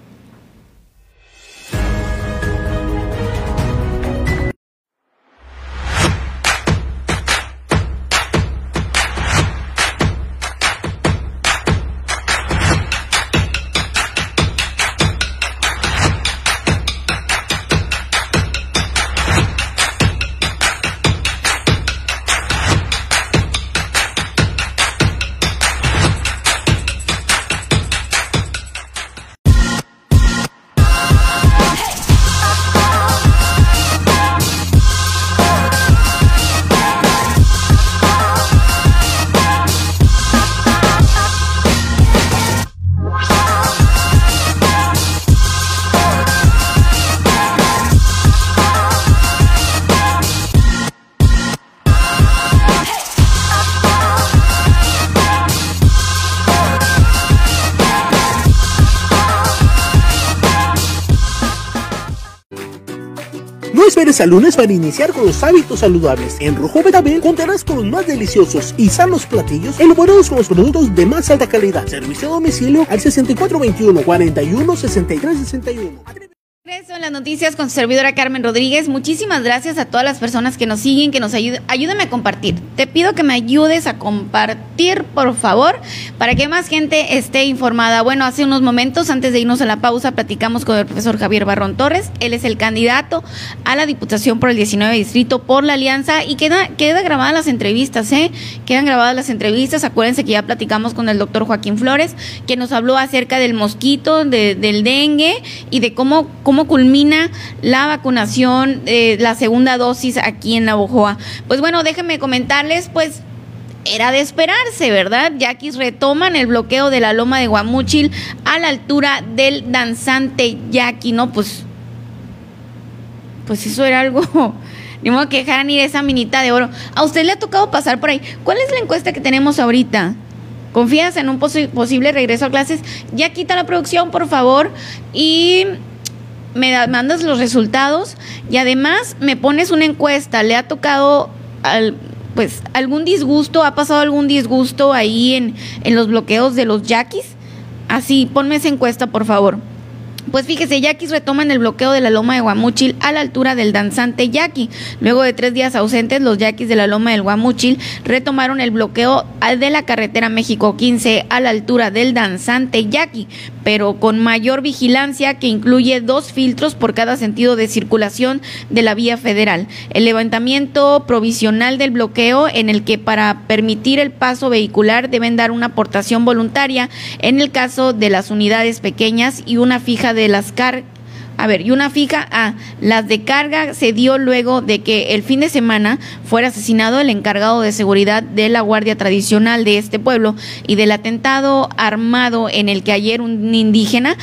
Lunes para iniciar con los hábitos saludables. En Rojo Betabel contarás con los más deliciosos y sanos platillos elaborados con los productos de más alta calidad. Servicio a domicilio al 6421 41 63 61. En las noticias con su servidora Carmen Rodríguez. Muchísimas gracias a todas las personas que nos siguen, que nos ayuden. Ayúdame a compartir. Te pido que me ayudes a compartir, por favor, para que más gente esté informada. Bueno, hace unos momentos, antes de irnos a la pausa, platicamos con el profesor Javier Barrón Torres. Él es el candidato a la Diputación por el 19 Distrito por la Alianza y queda, queda grabadas las entrevistas, ¿eh? Quedan grabadas las entrevistas. Acuérdense que ya platicamos con el doctor Joaquín Flores, que nos habló acerca del mosquito, de- del dengue y de cómo, cómo culmina la vacunación, eh, la segunda dosis aquí en Navojoa. Pues bueno, déjenme comentarles, pues era de esperarse, ¿verdad? Yaquis retoman el bloqueo de la loma de Guamúchil a la altura del danzante Yaqui, ¿no? Pues, pues eso era algo, ni modo que dejaran ir esa minita de oro. A usted le ha tocado pasar por ahí. ¿Cuál es la encuesta que tenemos ahorita? ¿Confías en un posible regreso a clases? Ya quita la producción, por favor, y me mandas los resultados y además me pones una encuesta. ¿Le ha tocado al, pues algún disgusto? ¿Ha pasado algún disgusto ahí en, en los bloqueos de los yaquis? Así, ponme esa encuesta, por favor. Pues fíjese, yaquis retoman el bloqueo de la loma de Guamúchil a la altura del danzante yaqui. Luego de tres días ausentes, los yaquis de la loma del Guamúchil retomaron el bloqueo de la carretera México 15 a la altura del danzante yaqui, pero con mayor vigilancia que incluye dos filtros por cada sentido de circulación de la vía federal. El levantamiento provisional del bloqueo en el que para permitir el paso vehicular deben dar una aportación voluntaria en el caso de las unidades pequeñas y una fija de las cargas. A ver, y una fija a las de carga se dio luego de que el fin de semana fuera asesinado el encargado de seguridad de la Guardia Tradicional de este pueblo y del atentado armado en el que ayer un indígena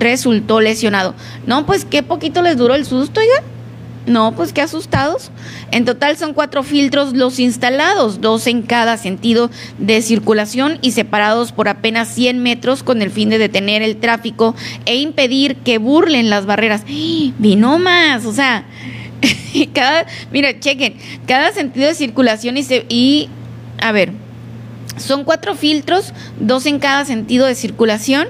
resultó lesionado. No, pues qué poquito les duró el susto, oiga. No, pues qué asustados. En total son cuatro filtros los instalados, dos en cada sentido de circulación y separados por apenas 100 metros con el fin de detener el tráfico e impedir que burlen las barreras. Vino más, o sea, cada, mira, chequen, cada sentido de circulación y, y, a ver, son cuatro filtros, dos en cada sentido de circulación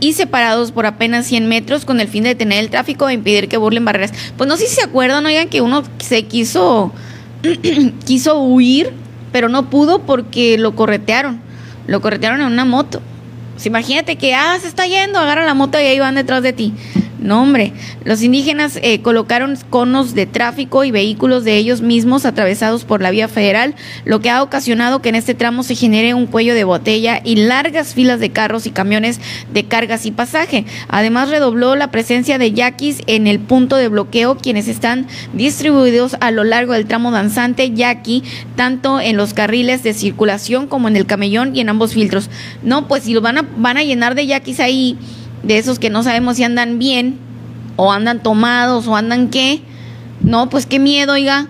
y separados por apenas 100 metros con el fin de detener el tráfico e impedir que burlen barreras. Pues no sé si se acuerdan, oigan, que uno se quiso, quiso huir, pero no pudo porque lo corretearon. Lo corretearon en una moto. Pues imagínate que, ah, se está yendo, agarra la moto y ahí van detrás de ti. No, hombre, los indígenas eh, colocaron conos de tráfico y vehículos de ellos mismos atravesados por la vía federal, lo que ha ocasionado que en este tramo se genere un cuello de botella y largas filas de carros y camiones de cargas y pasaje. Además, redobló la presencia de yaquis en el punto de bloqueo, quienes están distribuidos a lo largo del tramo danzante yaqui, tanto en los carriles de circulación como en el camellón y en ambos filtros. No, pues si lo van a, van a llenar de yaquis ahí de esos que no sabemos si andan bien o andan tomados o andan qué. No, pues qué miedo, oiga.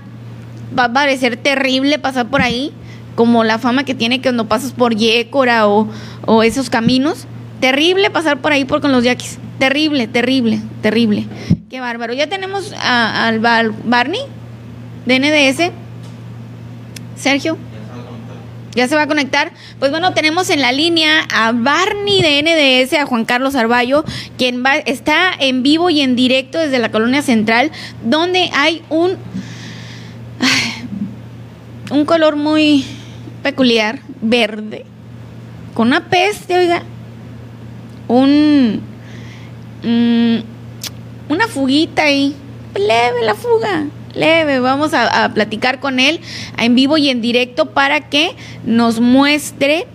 Va a parecer terrible pasar por ahí, como la fama que tiene cuando pasas por Yécora o, o esos caminos. Terrible pasar por ahí por con los yaquis. Terrible, terrible, terrible. Qué bárbaro. Ya tenemos al Barney de NDS. Sergio ya se va a conectar. Pues bueno, tenemos en la línea a Barney de NDS, a Juan Carlos Arballo, quien está en vivo y en directo desde la colonia central, donde hay un, un color muy peculiar, verde, con una peste, oiga, un, mm, una fuguita ahí, leve la fuga leve. Vamos a, platicar con él en vivo y en directo para que nos muestre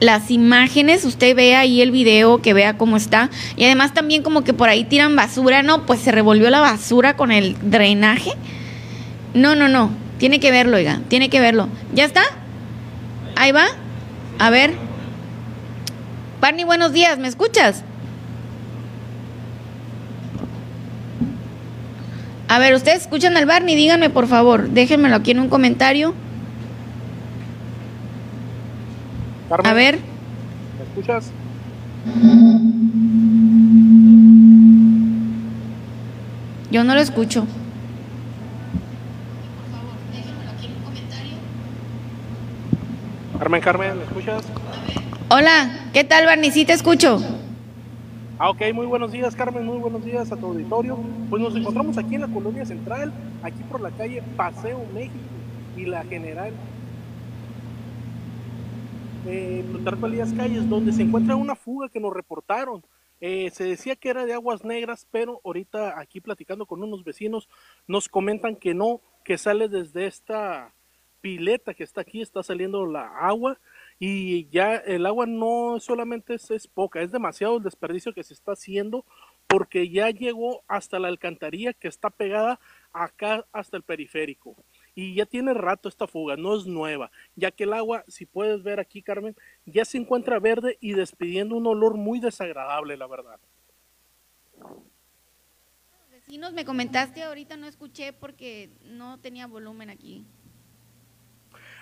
las imágenes, usted vea ahí el video, que vea cómo está. Y además también como que por ahí tiran basura, no, pues se revolvió la basura con el drenaje. No, no, no, tiene que verlo, oiga, tiene que verlo. ¿Ya está? Ahí va. A ver. Barney, buenos días, ¿me escuchas? A ver, ustedes escuchan al Barney, díganme por favor, déjenmelo aquí en un comentario. a ver. ¿Me escuchas? Yo no lo escucho. Carmen, Carmen, ¿me escuchas? Hola, ¿qué tal Barney? Sí te escucho. Ah, ok, muy buenos días, Carmen, muy buenos días a tu auditorio. Pues nos encontramos aquí en la colonia central, aquí por la calle Paseo México y la General eh, Calles, donde se encuentra una fuga que nos reportaron. Eh, se decía que era de aguas negras, pero ahorita aquí platicando con unos vecinos nos comentan que no, que sale desde esta pileta que está aquí, está saliendo la agua y ya el agua no solamente es, poca, es demasiado el desperdicio que se está haciendo porque ya llegó hasta la alcantarilla que está pegada acá hasta el periférico. y ya tiene rato esta fuga, no es nueva, ya que el agua, si puedes ver aquí, Carmen, ya se encuentra verde y despidiendo un olor muy desagradable, la verdad. Vecinos, me comentaste, ahorita no escuché porque no tenía volumen aquí.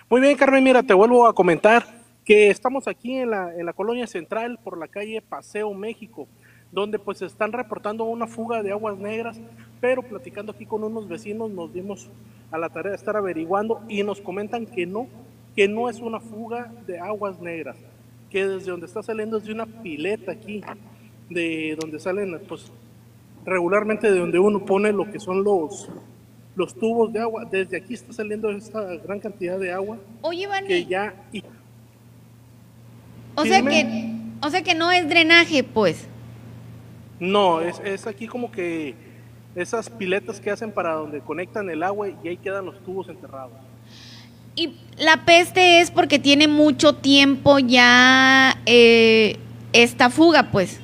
Muy bien, Carmen, mira, te vuelvo a comentar que estamos aquí en la, en la colonia central por la calle Paseo México donde pues están reportando una fuga de aguas negras, pero platicando aquí con unos vecinos nos dimos a la tarea de estar averiguando y nos comentan que no, que no es una fuga de aguas negras, que desde donde está saliendo es de una pileta aquí, de donde salen pues regularmente de donde uno pone lo que son los los tubos de agua, desde aquí está saliendo esta gran cantidad de agua. Oye, Vani, que ya o sea que o sea que no es drenaje, pues. No, es, es aquí como que esas piletas que hacen para donde conectan el agua y ahí quedan los tubos enterrados. Y la peste es porque tiene mucho tiempo ya eh, esta fuga, pues.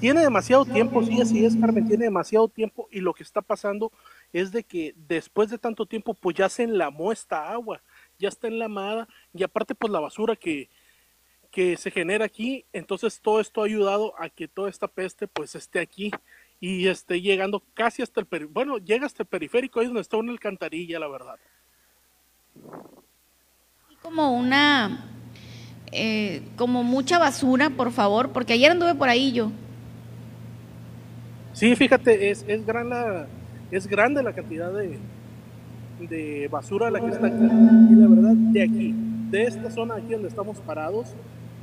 Tiene demasiado tiempo, sí, así es, Carmen, tiene demasiado tiempo y lo que está pasando es de que después de tanto tiempo pues ya se enlamó esta agua, ya está enlamada y aparte pues la basura que, que se genera aquí, entonces todo esto ha ayudado a que toda esta peste pues esté aquí y esté llegando casi hasta el bueno, llega hasta el periférico, ahí donde está una alcantarilla, la verdad. Como una, eh, como mucha basura, por favor, porque ayer anduve por ahí yo. Sí, fíjate, es, es, gran la, es grande la cantidad de, de basura la que está aquí. Y la verdad, de aquí, de esta zona aquí donde estamos parados,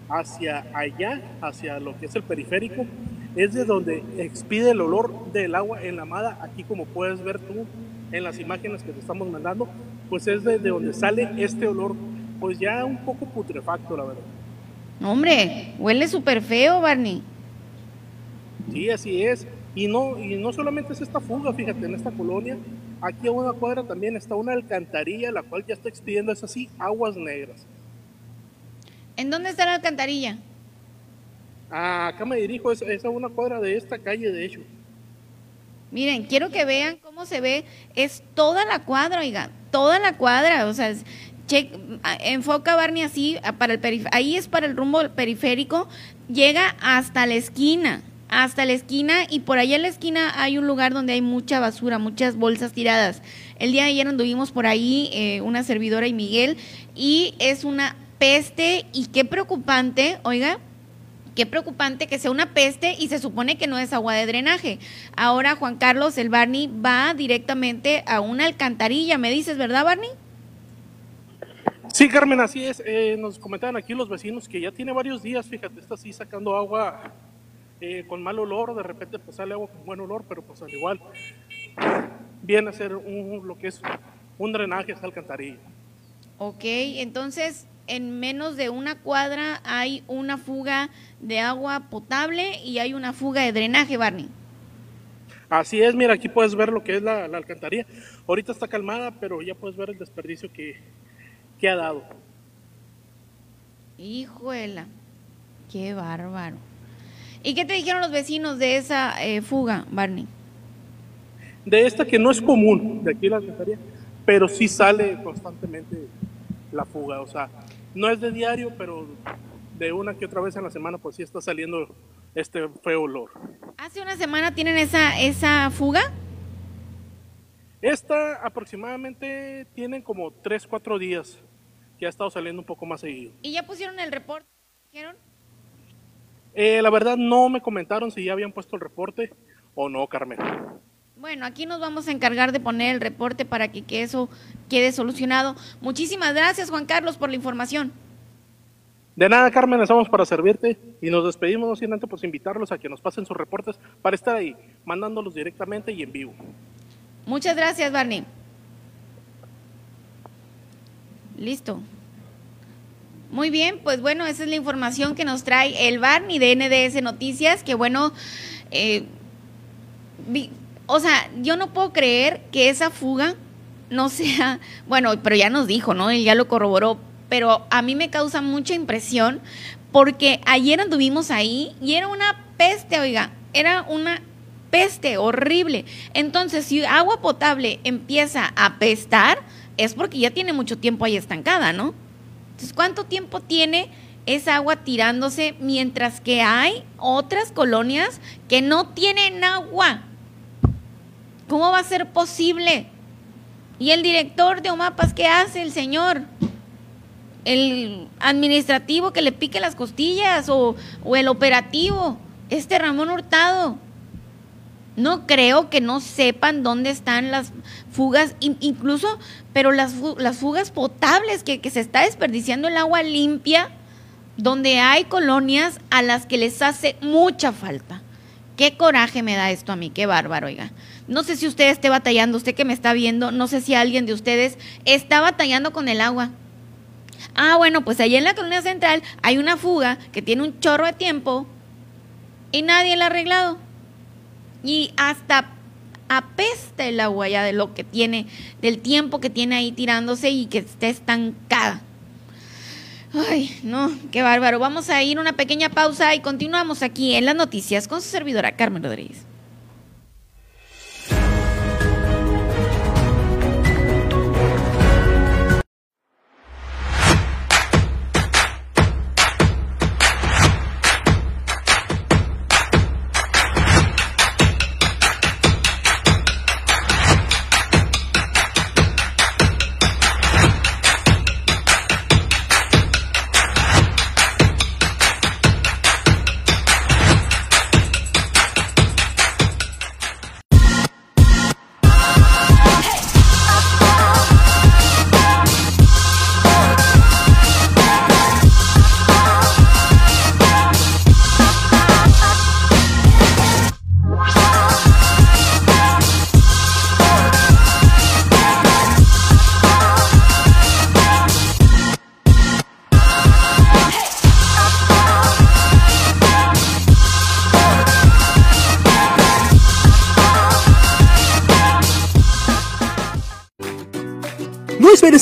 hacia allá, hacia lo que es el periférico, es de donde expide el olor del agua enlamada. Aquí como puedes ver tú en las imágenes que te estamos mandando, pues es de, donde sale este olor, pues ya un poco putrefacto, la verdad. Hombre, huele súper feo, Barney. Sí, así es. Y no, y no solamente es esta fuga, fíjate, en esta colonia, aquí a una cuadra también está una alcantarilla, la cual ya está expidiendo, es así, aguas negras. ¿En dónde está la alcantarilla? Ah, acá me dirijo, es, a una cuadra de esta calle, de hecho. Miren, quiero que vean cómo se ve, es toda la cuadra, oiga, toda la cuadra, o sea, check, enfoca Barney así, para el ahí es para el rumbo periférico, llega hasta la esquina, hasta la esquina y por allá en la esquina hay un lugar donde hay mucha basura, muchas bolsas tiradas. El día de ayer anduvimos por ahí, eh, una servidora y Miguel, y es una peste y qué preocupante, oiga, qué preocupante que sea una peste y se supone que no es agua de drenaje. Ahora Juan Carlos, el Barney, va directamente a una alcantarilla, me dices, ¿verdad, Barney? Sí, Carmen, así es. Eh, nos comentaban aquí los vecinos que ya tiene varios días, fíjate, está así sacando agua eh, con mal olor, de repente pues sale agua con buen olor, pero pues al igual viene a ser un, lo que es un drenaje esta alcantarilla. Ok, entonces en menos de una cuadra hay una fuga de agua potable y hay una fuga de drenaje, Barney. Así es, mira, aquí puedes ver lo que es la, alcantarilla. Ahorita está calmada, pero ya puedes ver el desperdicio que, ha dado. Hijuela, qué bárbaro. ¿Y qué te dijeron los vecinos de esa eh, fuga, Barney? De esta que no es común, de aquí la alcantarilla, pero sí sale constantemente la fuga. O sea, no es de diario, pero de una que otra vez en la semana, pues sí está saliendo este feo olor. ¿Hace una semana tienen esa, esa fuga? Esta aproximadamente tienen como 3, 4 días que ha estado saliendo un poco más seguido. ¿Y ya pusieron el reporte? ¿Dijeron? Eh, la verdad no me comentaron si ya habían puesto el reporte o no, Carmen. Bueno, aquí nos vamos a encargar de poner el reporte para que, eso quede solucionado. Muchísimas gracias, Juan Carlos, por la información. De nada, Carmen, estamos para servirte y nos despedimos, no sin antes pues invitarlos a que nos pasen sus reportes para estar ahí, mandándolos directamente y en vivo. Muchas gracias, Barney. Listo. Muy bien, pues bueno, esa es la información que nos trae el Barney de NDS Noticias, que bueno, eh, o sea, yo no puedo creer que esa fuga no sea, bueno, pero ya nos dijo, ¿no? Él ya lo corroboró, pero a mí me causa mucha impresión porque ayer anduvimos ahí y era una peste, oiga, era una peste horrible. Entonces, si agua potable empieza a apestar, es porque ya tiene mucho tiempo ahí estancada, ¿no? Entonces, ¿cuánto tiempo tiene esa agua tirándose mientras que hay otras colonias que no tienen agua? ¿Cómo va a ser posible? ¿Y el director de OMAPAS qué hace el señor? ¿El administrativo que le pique las costillas o, el operativo? Este Ramón Hurtado. No creo que no sepan dónde están las fugas, incluso, pero las, fugas potables, que se está desperdiciando el agua limpia, donde hay colonias a las que les hace mucha falta. Qué coraje me da esto a mí, qué bárbaro, oiga. No sé si usted esté batallando, usted que me está viendo, no sé si alguien de ustedes está batallando con el agua. Ah, bueno, pues allá en la colonia central hay una fuga que tiene un chorro de tiempo y nadie la ha arreglado y hasta apesta el agua ya de lo que tiene, del tiempo que tiene ahí tirándose y que esté estancada. Ay, no, qué bárbaro. Vamos a ir una pequeña pausa y continuamos aquí en las noticias con su servidora Carmen Rodríguez.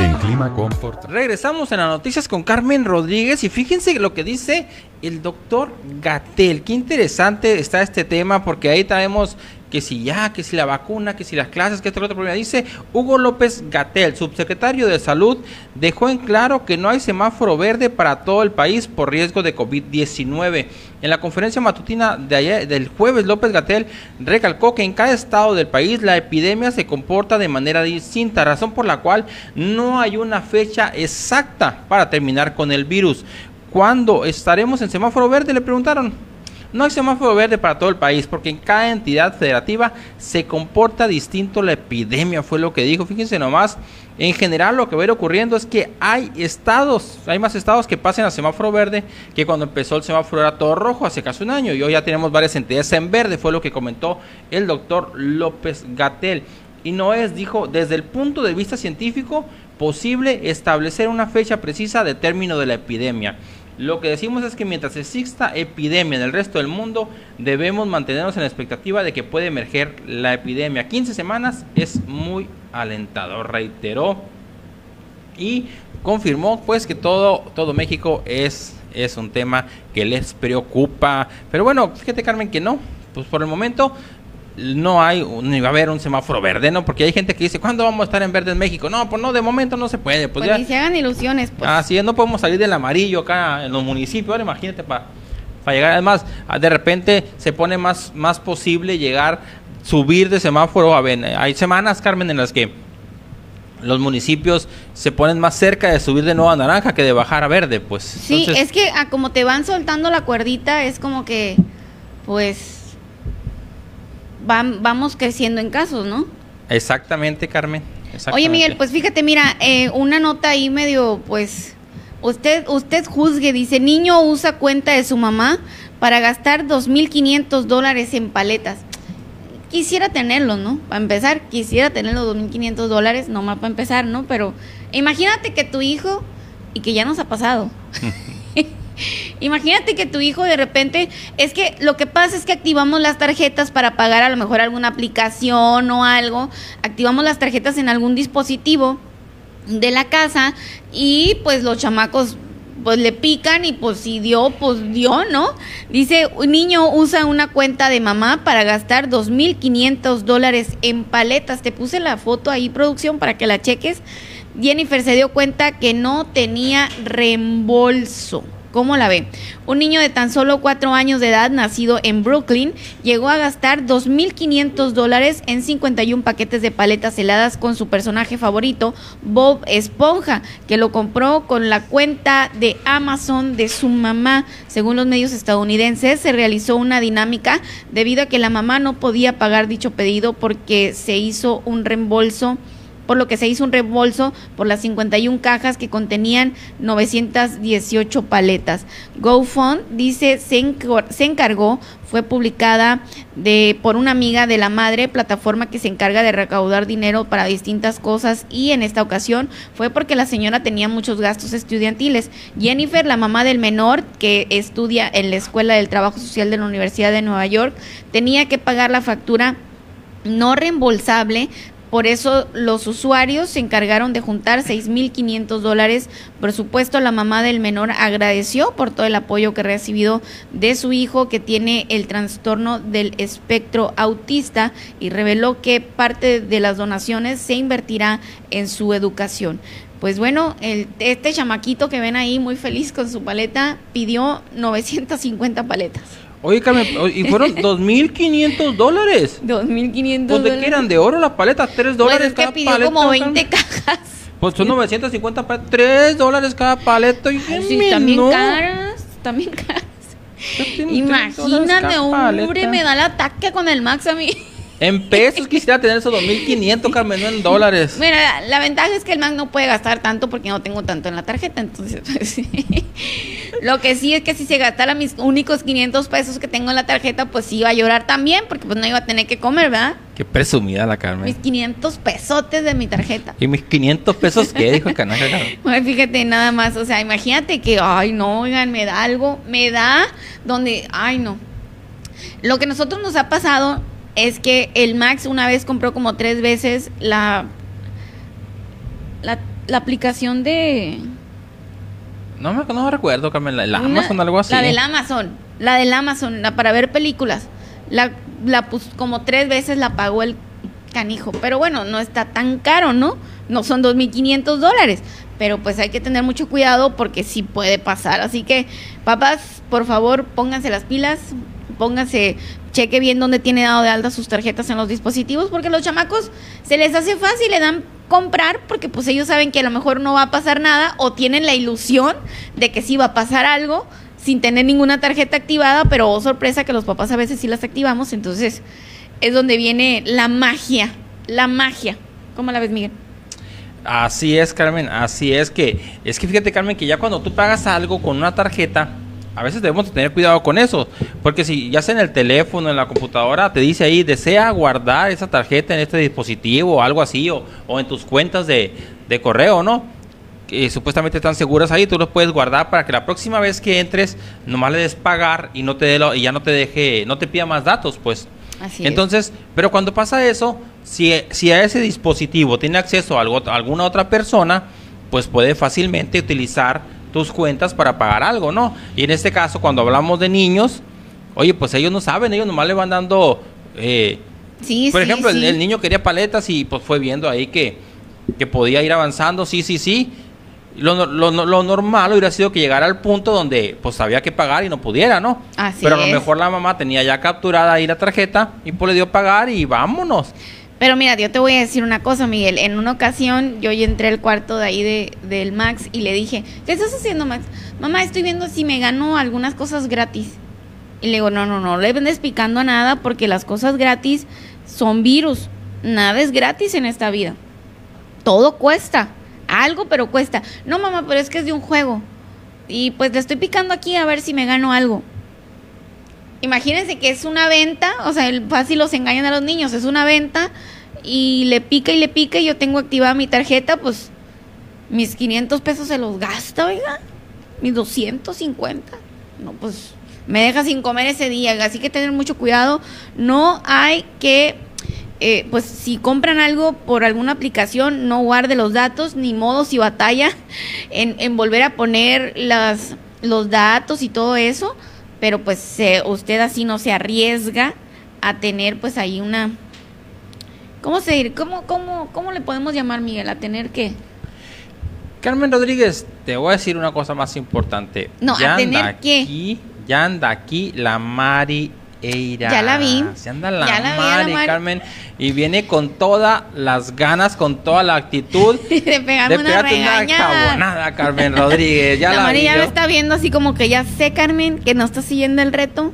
En Clima Comfort. Regresamos en las noticias con Carmen Rodríguez y fíjense lo que dice el doctor Gatel. Qué interesante está este tema porque ahí traemos que si ya, que si la vacuna, que si las clases, que este otro problema. Dice Hugo López Gatel, subsecretario de Salud, dejó en claro que no hay semáforo verde para todo el país por riesgo de COVID-19. En la conferencia matutina de ayer, del jueves, López Gatel recalcó que en cada estado del país la epidemia se comporta de manera distinta, razón por la cual no hay una fecha exacta para terminar con el virus. ¿Cuándo estaremos en semáforo verde? Le preguntaron. No hay semáforo verde para todo el país porque en cada entidad federativa se comporta distinto la epidemia, fue lo que dijo. Fíjense nomás, en general lo que va a ir ocurriendo es que hay estados, hay más estados que pasen a semáforo verde que cuando empezó el semáforo era todo rojo hace casi un año y hoy ya tenemos varias entidades en verde, fue lo que comentó el doctor López Gatel. Y no es, dijo, desde el punto de vista científico, posible establecer una fecha precisa de término de la epidemia. Lo que decimos es que mientras exista epidemia en el resto del mundo, debemos mantenernos en la expectativa de que puede emerger la epidemia. 15 semanas es muy alentador, reiteró y confirmó pues que todo, todo México es, es un tema que les preocupa. Pero bueno, fíjate Carmen que no, pues por el momento no hay, ni va a haber un semáforo verde, ¿no? Porque hay gente que dice, ¿cuándo vamos a estar en verde en México? No, pues no, de momento no se puede. Pues, pues ya. se hagan ilusiones, pues. Así es, no podemos salir del amarillo acá en los municipios. Ahora imagínate para llegar. Además, ah, de repente se pone más, más posible llegar, subir de semáforo. A ver, hay semanas, Carmen, en las que los municipios se ponen más cerca de subir de nuevo a naranja que de bajar a verde, pues. Sí, es que a como te van soltando la cuerdita, es como que, pues vamos creciendo en casos, ¿no? Exactamente, Carmen. Oye, Miguel, pues fíjate, mira, eh, una nota ahí medio, pues, usted, usted juzgue, dice, niño usa cuenta de su mamá para gastar 2.500 dólares en paletas. Quisiera tenerlo, ¿no? Para empezar, quisiera tener los 2.500 dólares, nomás para empezar, ¿no? Pero imagínate que tu hijo y que ya nos ha pasado. Imagínate que tu hijo de repente, es que lo que pasa es que activamos las tarjetas para pagar a lo mejor alguna aplicación o algo, activamos las tarjetas en algún dispositivo de la casa y pues los chamacos pues le pican y pues si dio, pues dio, ¿no? Dice, un niño usa una cuenta de mamá para gastar 2.500 dólares en paletas. Te puse la foto ahí, producción, para que la cheques. Jennifer se dio cuenta que no tenía reembolso. ¿Cómo la ve? Un niño de tan solo cuatro años de edad, nacido en Brooklyn, llegó a gastar 2.500 dólares en 51 paquetes de paletas heladas con su personaje favorito, Bob Esponja, que lo compró con la cuenta de Amazon de su mamá. Según los medios estadounidenses, se realizó una dinámica debido a que la mamá no podía pagar dicho pedido porque se hizo un reembolso por lo que se hizo un reembolso por las 51 cajas que contenían 918 paletas. GoFund dice se, encargó, fue publicada de, por una amiga de la madre, plataforma que se encarga de recaudar dinero para distintas cosas y en esta ocasión fue porque la señora tenía muchos gastos estudiantiles. Jennifer, la mamá del menor que estudia en la Escuela del Trabajo Social de la Universidad de Nueva York, tenía que pagar la factura no reembolsable por eso los usuarios se encargaron de juntar 6.500 dólares. Por supuesto, la mamá del menor agradeció por todo el apoyo que recibido de su hijo que tiene el trastorno del espectro autista y reveló que parte de las donaciones se invertirá en su educación. Pues bueno, el, este chamaquito que ven ahí muy feliz con su paleta pidió 950 paletas. Oye, Carmen, y fueron 2.500 dólares. 2.500 dólares. ¿De qué eran? ¿De oro las paletas? ¿3 dólares pues es que pidió como 20 cajas. Pues son 950 paletas. 3 dólares cada paleta. Y sí, también caras. También caras. Imagínate, hombre, me da el ataque con el Max a mí. En pesos quisiera tener esos 2.500, Carmen, no en dólares. Mira, la, ventaja es que el Mac no puede gastar tanto porque no tengo tanto en la tarjeta. Entonces, pues, lo que sí es que si se gastara mis únicos 500 pesos que tengo en la tarjeta, pues sí iba a llorar también porque pues no iba a tener que comer, ¿verdad? Qué presumida la Carmen. Mis 500 pesotes de mi tarjeta. ¿Y mis 500 pesos qué? Dijo el canal. Bueno, fíjate, nada más. O sea, imagínate que, ay, no, oigan, me da algo. Me da donde, ay, no. Lo que a nosotros nos ha pasado es que el Max una vez compró como tres veces la, la, aplicación de... No me, no recuerdo, Carmen, la, Amazon, algo así. La del Amazon, la del Amazon, la para ver películas. La, la pues, como tres veces la pagó el canijo. Pero bueno, no está tan caro, ¿no? No son 2.500 dólares. Pero pues hay que tener mucho cuidado porque sí puede pasar. Así que, papás, por favor, pónganse las pilas, pónganse cheque bien dónde tiene dado de alta sus tarjetas en los dispositivos, porque los chamacos se les hace fácil, le dan comprar porque pues ellos saben que a lo mejor no va a pasar nada o tienen la ilusión de que sí va a pasar algo sin tener ninguna tarjeta activada, pero oh, sorpresa que los papás a veces sí las activamos, entonces es donde viene la magia, la magia. ¿Cómo la ves, Miguel? Así es, Carmen, así es que es que fíjate, Carmen, que ya cuando tú pagas algo con una tarjeta, a veces debemos tener cuidado con eso, porque si ya sea en el teléfono, en la computadora, te dice ahí, desea guardar esa tarjeta en este dispositivo o algo así, o, en tus cuentas de, correo, ¿no? Que supuestamente están seguras ahí, tú los puedes guardar para que la próxima vez que entres, nomás le des pagar y no te dé y ya no te deje, no te pida más datos, pues. Así Entonces, pero cuando pasa eso, si, si a ese dispositivo tiene acceso a, algo, a alguna otra persona, pues puede fácilmente utilizar tus cuentas para pagar algo, ¿no? Y en este caso, cuando hablamos de niños, oye, pues ellos no saben, ellos nomás le van dando... Eh, sí, por ejemplo, El, niño quería paletas y pues fue viendo ahí que, que podía ir avanzando, sí, sí, sí. Lo, lo, lo, normal hubiera sido que llegara al punto donde pues había que pagar y no pudiera, ¿no? Así Pero a lo mejor la mamá tenía ya capturada ahí la tarjeta y pues le dio pagar y vámonos. Pero mira, yo te voy a decir una cosa, Miguel. En una ocasión yo entré al cuarto de ahí de, del Max y le dije, ¿qué estás haciendo, Max? Mamá, estoy viendo si me gano algunas cosas gratis. Y le digo, no, no, no le vendes picando a nada porque las cosas gratis son virus. Nada es gratis en esta vida. Todo cuesta. Algo, pero cuesta. No, mamá, pero es que es de un juego. Y pues le estoy picando aquí a ver si me gano algo. Imagínense que es una venta, o sea, fácil los engañan a los niños, es una venta y le pica y le pica y yo tengo activada mi tarjeta, pues mis 500 pesos se los gasta, oiga, mis 250. No, pues me deja sin comer ese día, así que tener mucho cuidado. No hay que, eh, pues si compran algo por alguna aplicación, no guarde los datos, ni modo si batalla en, en volver a poner las, los datos y todo eso, pero pues se, usted así no se arriesga a tener pues ahí una... ¿Cómo se cómo, cómo, cómo le podemos llamar, Miguel? A tener que... Carmen Rodríguez, te voy a decir una cosa más importante. No, ya a tener qué. aquí, ya anda aquí la Mari Eira. Ya la vi. Se anda la, Ya la vi la Mari, Mari. Carmen, y viene con todas las ganas, con toda la actitud de pegarme de una una regañada. cabonada, Carmen Rodríguez. Ya la la, Mari vi ya me está viendo así como que ya sé, Carmen, que no estás siguiendo el reto.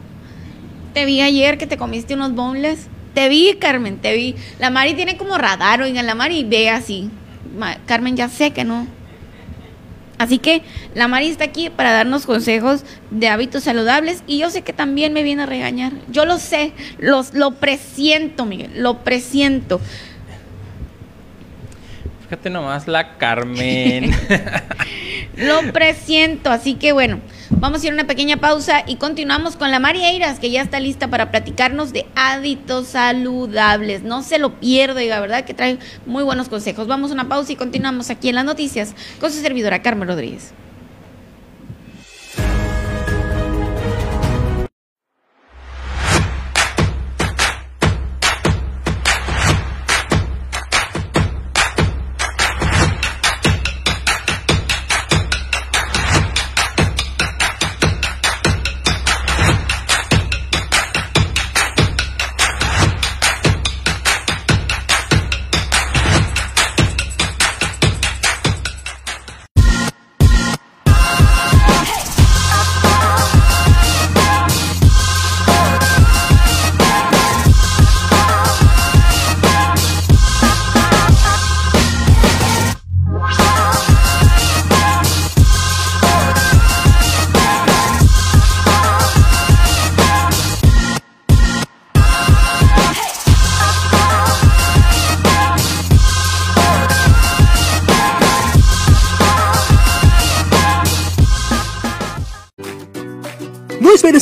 Te vi ayer que te comiste unos boneless. Te vi, Carmen, te vi. La Mari tiene como radar, oigan, la Mari ve así. Ma- Carmen, ya sé que no. Así que la Mari está aquí para darnos consejos de hábitos saludables y yo sé que también me viene a regañar. Yo lo sé, los, lo presiento, Miguel, lo presiento. Fíjate nomás la Carmen. Lo presiento, así que bueno, vamos a ir a una pequeña pausa y continuamos con la María Eiras, que ya está lista para platicarnos de hábitos saludables. No se lo pierda, y la verdad que trae muy buenos consejos. Vamos a una pausa y continuamos aquí en las noticias con su servidora Carmen Rodríguez.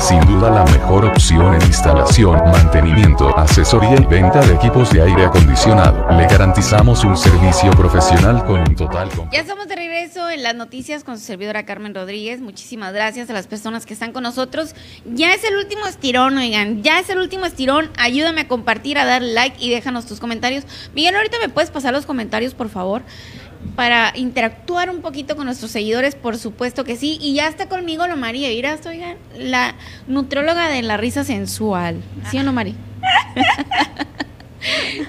Sin duda la mejor opción en instalación, mantenimiento, asesoría y venta de equipos de aire acondicionado. Le garantizamos un servicio profesional con un total. Ya estamos de regreso en las noticias con su servidora Carmen Rodríguez. Muchísimas gracias a las personas que están con nosotros. Ya es el último estirón, oigan, ya es el último estirón. Ayúdame a compartir, a dar like y déjanos tus comentarios. Miguel, ahorita me puedes pasar los comentarios, por favor, para interactuar un poquito con nuestros seguidores, por supuesto que sí. Y ya está conmigo la María Iras, oigan, la nutróloga de la risa sensual. ¿Sí o no, Mari?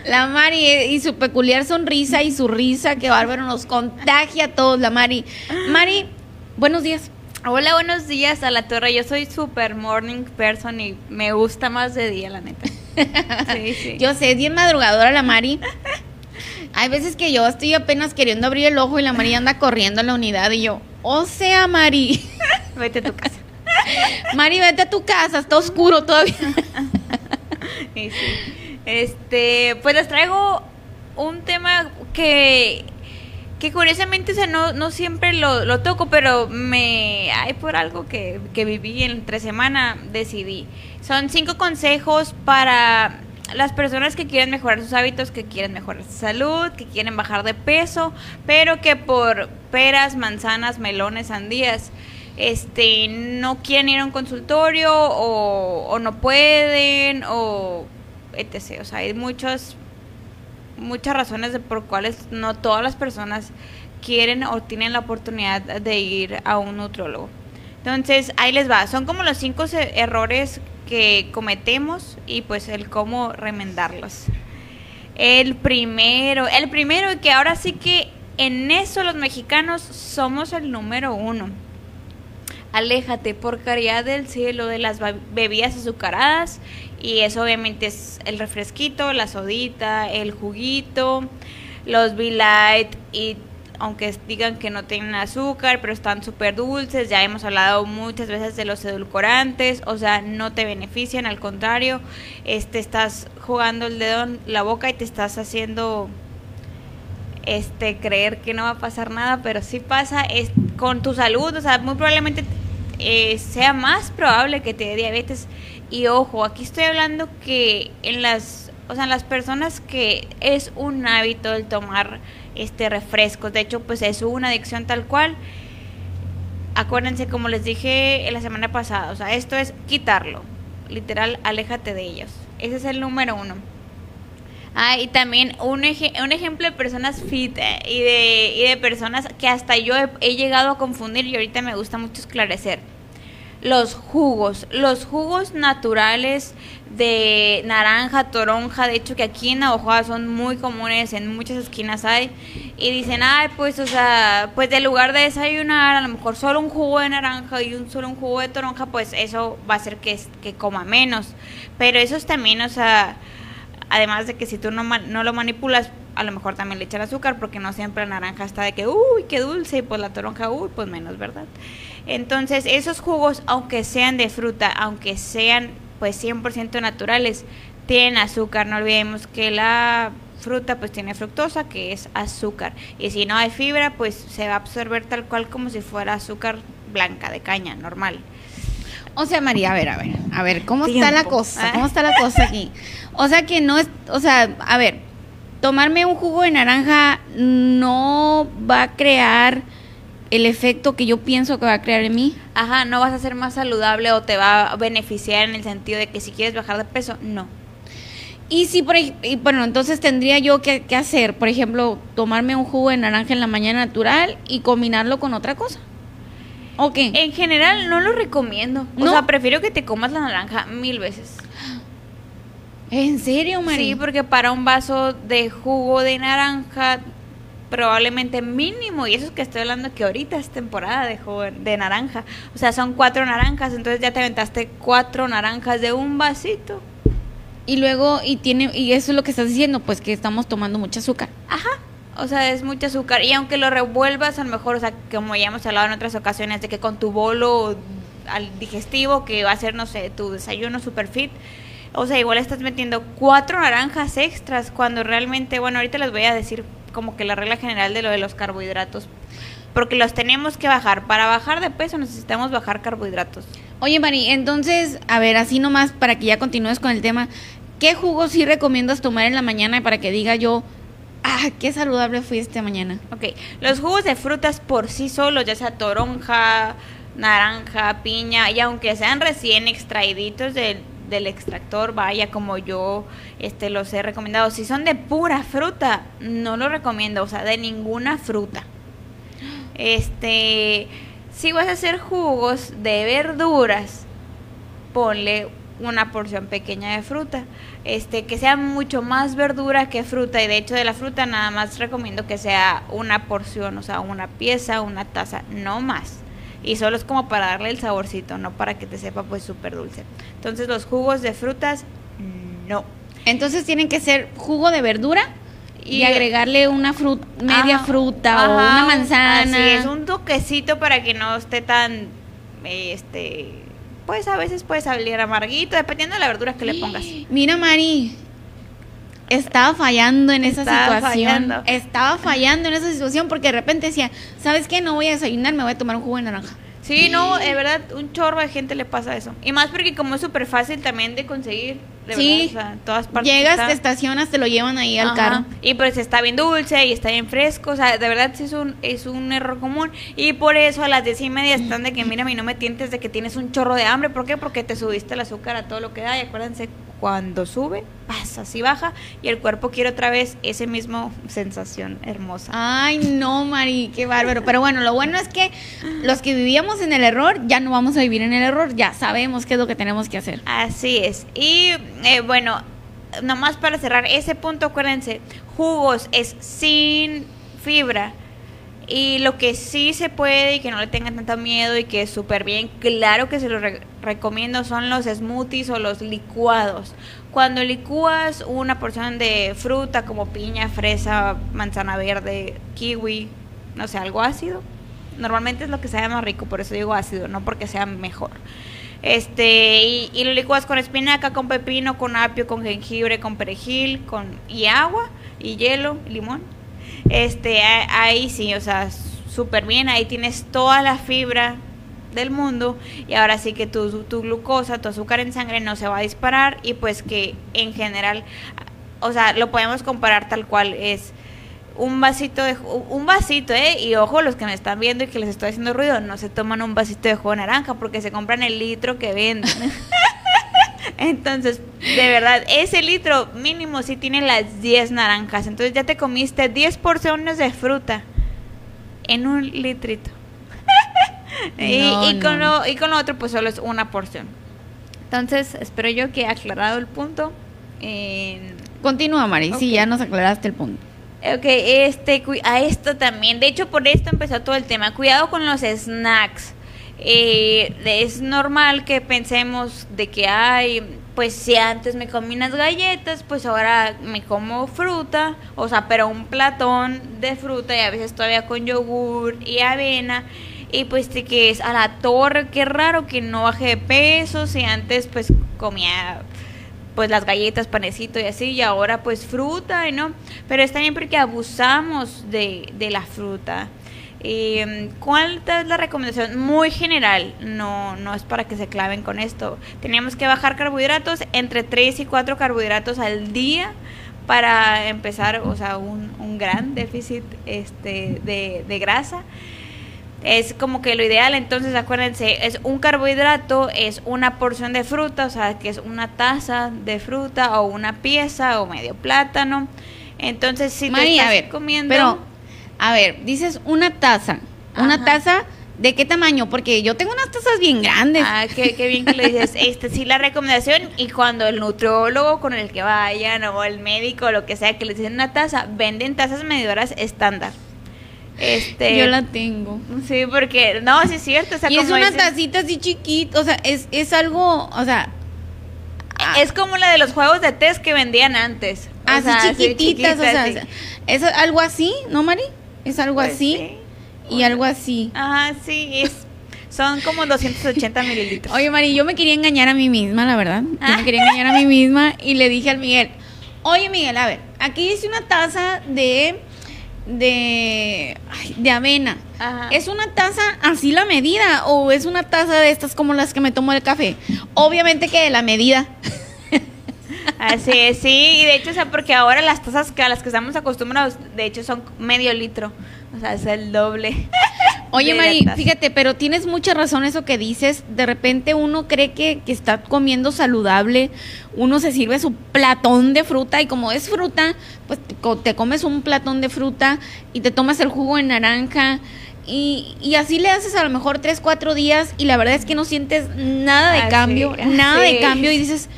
La Mari y su peculiar sonrisa y su risa, que bárbaro, nos contagia a todos, la Mari. Mari, buenos días. Hola, buenos días a la torre. Yo soy super morning person y me gusta más de día, la neta. Sí, sí. Yo sé, es bien madrugadora la Mari. Hay veces que yo estoy apenas queriendo abrir el ojo y la Mari anda corriendo a la unidad y yo, o sea, Mari, Vete a tu casa. Mari, vete a tu casa, está oscuro todavía. Sí, sí. Este, pues les traigo un tema que que curiosamente o sea, no, no siempre lo, lo toco, pero me hay por algo que, que viví entre semana, decidí. Son cinco consejos para las personas que quieren mejorar sus hábitos, que quieren mejorar su salud, que quieren bajar de peso, pero que por peras, manzanas, melones, sandías, este, no quieren ir a un consultorio o, no pueden o etc. O sea, hay muchos muchas razones de por cuales no todas las personas quieren o tienen la oportunidad de ir a un nutrólogo. Entonces, ahí les va. Son como los cinco errores que cometemos y pues el cómo remendarlos. El primero, el primero que ahora sí que en eso los mexicanos somos el número uno. aléjate por caridad del cielo de las bebidas azucaradas y eso obviamente es el refresquito, la sodita, el juguito, los V-Light y aunque digan que no tienen azúcar, pero están súper dulces, ya hemos hablado muchas veces de los edulcorantes, o sea, no te benefician, al contrario, este estás jugando el dedo en la boca y te estás haciendo este creer que no va a pasar nada, pero sí pasa es con tu salud, o sea, muy probablemente eh, sea más probable que te dé diabetes. Y ojo, aquí estoy hablando que en las, o sea, en las personas que es un hábito el tomar este refrescos, de hecho, pues es una adicción tal cual. Acuérdense, como les dije la semana pasada, o sea, esto es quitarlo, literal, aléjate de ellos. Ese es el número uno. Ah, y también un, eje- un ejemplo de personas fit eh, y, de, y de personas que hasta yo he, he llegado a confundir y ahorita me gusta mucho esclarecer. Los jugos, los jugos naturales de naranja, toronja, de hecho que aquí en Navajo son muy comunes, en muchas esquinas hay, y dicen, ay, pues, o sea, pues de lugar de desayunar, a lo mejor solo un jugo de naranja y un solo un jugo de toronja, pues eso va a hacer que, que coma menos. Pero eso es también, o sea, Además de que si tú no, no lo manipulas, a lo mejor también le echan azúcar, porque no siempre la naranja está de que, uy, qué dulce, y pues la toronja, uy, pues menos, ¿verdad? Entonces, esos jugos, aunque sean de fruta, aunque sean pues 100% naturales, tienen azúcar. No olvidemos que la fruta pues tiene fructosa, que es azúcar. Y si no hay fibra, pues se va a absorber tal cual como si fuera azúcar blanca de caña, normal. O sea, María, a ver, a ver, a ver, ¿cómo está la cosa? ¿Cómo está la cosa aquí? O sea, que no es, o sea, a ver, tomarme un jugo de naranja no va a crear el efecto que yo pienso que va a crear en mí. Ajá, no vas a ser más saludable o te va a beneficiar en el sentido de que si quieres bajar de peso, no. Y si, por y bueno, entonces tendría yo que, que hacer, por ejemplo, tomarme un jugo de naranja en la mañana natural y combinarlo con otra cosa. ¿O qué? En general no lo recomiendo. O ¿No? sea, prefiero que te comas la naranja mil veces. ¿En serio, María? Sí, porque para un vaso de jugo de naranja probablemente mínimo, y eso es que estoy hablando que ahorita es temporada de jugo de naranja, o sea, son cuatro naranjas, entonces ya te aventaste cuatro naranjas de un vasito. Y luego, y tiene, y eso es lo que estás diciendo, pues que estamos tomando mucho azúcar. Ajá. O sea, es mucho azúcar. Y aunque lo revuelvas, a lo mejor, o sea, como ya hemos hablado en otras ocasiones, de que con tu bolo al digestivo, que va a ser, no sé, tu desayuno super fit, o sea, igual estás metiendo cuatro naranjas extras cuando realmente, bueno, ahorita les voy a decir como que la regla general de lo de los carbohidratos. Porque los tenemos que bajar. Para bajar de peso necesitamos bajar carbohidratos. Oye, Mari, entonces, a ver, así nomás para que ya continúes con el tema, ¿qué jugos sí recomiendas tomar en la mañana para que diga yo, ah, qué saludable fui esta mañana? Ok, los jugos de frutas por sí solos, ya sea toronja, naranja, piña, y aunque sean recién extraíditos del, del extractor, vaya como yo este, los he recomendado, si son de pura fruta, no lo recomiendo, o sea, de ninguna fruta. Este, si vas a hacer jugos de verduras, ponle una porción pequeña de fruta. Este, que sea mucho más verdura que fruta. Y de hecho, de la fruta nada más recomiendo que sea una porción, o sea, una pieza, una taza, no más. Y solo es como para darle el saborcito, no para que te sepa pues súper dulce. Entonces los jugos de frutas, no. Entonces tienen que ser jugo de verdura y, Y- agregarle una fruta, media Ajá, fruta o una manzana. Así es, un toquecito para que no esté tan, este, pues a veces puede salir amarguito, dependiendo de la verdura que le pongas. Mira, Mari, estaba fallando en esa Estaba situación. fallando. Estaba fallando en esa situación porque de repente decía, ¿sabes qué? No voy a desayunar, me voy a tomar un jugo de naranja. Sí, no, de verdad, un chorro de gente le pasa eso. Y más porque como es súper fácil también de conseguir, de Sí. verdad, o sea, todas partes. Llegas, está. te estacionas, te lo llevan ahí al carro. Y pues está bien dulce y está bien fresco. O sea, de verdad sí es un, es un error común. Y por eso a las diez y media están de que, mira, y no me tientes de que tienes un chorro de hambre. ¿Por qué? Porque te subiste el azúcar a todo lo que da. Y acuérdense, cuando sube, pasa, así baja. Y el cuerpo quiere otra vez ese mismo sensación hermosa. Ay, no, Mari, qué bárbaro. Pero bueno, lo bueno es que los que vivíamos en el error, ya no vamos a vivir en el error, ya sabemos qué es lo que tenemos que hacer. Así es. Y eh, bueno, nomás para cerrar ese punto, acuérdense, jugos es sin fibra Y lo que sí se puede y que no le tengan tanto miedo y que es súper bien, claro que se los re- recomiendo, son los smoothies o los licuados. Cuando licúas una porción de fruta como piña, fresa, manzana verde, kiwi, no sé, algo ácido, normalmente es lo que sabe más rico, por eso digo ácido, no porque sea mejor. Este, y, y lo licuas con espinaca, con pepino, con apio, con jengibre, con perejil, con y agua, y hielo, limón. Este, ahí sí, o sea, súper bien, ahí tienes toda la fibra del mundo y ahora sí que tu, tu glucosa, tu azúcar en sangre no se va a disparar y pues que en general, o sea, lo podemos comparar tal cual es un vasito de un vasito, eh, y ojo los que me están viendo y que les estoy haciendo ruido, no se toman un vasito de jugo de naranja porque se compran el litro que venden. Entonces, de verdad, ese litro mínimo sí tiene las 10 naranjas. Entonces ya te comiste 10 porciones de fruta en un litrito. y, No, y con no. lo, y con lo otro, pues solo es una porción. Entonces, espero yo que he aclarado el punto. En- Continúa, Mari. Sí, Ok. ya nos aclaraste el punto. Ok, este, a esto también. De hecho, por esto empezó todo el tema. Cuidado con los snacks. Eh, es normal que pensemos de que hay, pues si antes me comí unas galletas, pues ahora me como fruta, o sea, pero un platón de fruta y a veces todavía con yogur y avena. Y pues que es a la torre, qué raro que no baje de peso, si antes pues comía pues las galletas, panecito y así, y ahora pues fruta, ¿no? Pero está bien porque abusamos de, de la fruta. Eh, ¿Cuál es la recomendación? Muy general, no, no es para que se claven con esto. Tenemos que bajar carbohidratos entre 3 y 4 carbohidratos al día para empezar, o sea, un, un gran déficit este, de, de grasa es como que lo ideal, entonces acuérdense, es un carbohidrato, es una porción de fruta, o sea, que es una taza de fruta o una pieza o medio plátano. Entonces, si Mari, te estás a ver, comiendo pero, a ver, dices una taza. ¿Una taza de qué tamaño? Porque yo tengo unas tazas bien grandes. Ah, qué, qué bien que lo dices. Este sí la recomendación y cuando el nutriólogo con el que vayan o el médico o lo que sea que les dicen una taza, venden tazas medidoras estándar. Este yo la tengo. Sí, porque no, sí es cierto, o sea, y es una tacita así chiquita, o sea, es, es algo, o sea, Es como la de los juegos de test que vendían antes. O así sea, chiquititas, o sea, es algo así, ¿no, Mari? Es algo Pues así sí. y algo así. Ajá, sí, es, son como 280 mililitros. Oye, Mari, yo me quería engañar a mí misma, la verdad. Yo Ah. me quería engañar a mí misma y le dije al Miguel, oye, Miguel, a ver, aquí dice una taza de, de, ay, de avena. Ajá. ¿Es una taza así la medida o es una taza de estas como las que me tomo el café? Obviamente que de la medida. Así es, sí, y de hecho, o sea, porque ahora las tazas que a las que estamos acostumbrados, de hecho, son medio litro. O sea, es el doble. Oye, Mari, fíjate, pero tienes mucha razón eso que dices. De repente uno cree que, que está comiendo saludable, uno se sirve su platón de fruta y como es fruta, pues te, co- te comes un platón de fruta y te tomas el jugo de naranja. Y, y así le haces a lo mejor tres, cuatro días y la verdad es que no sientes nada de cambio, nada de cambio y es. dices,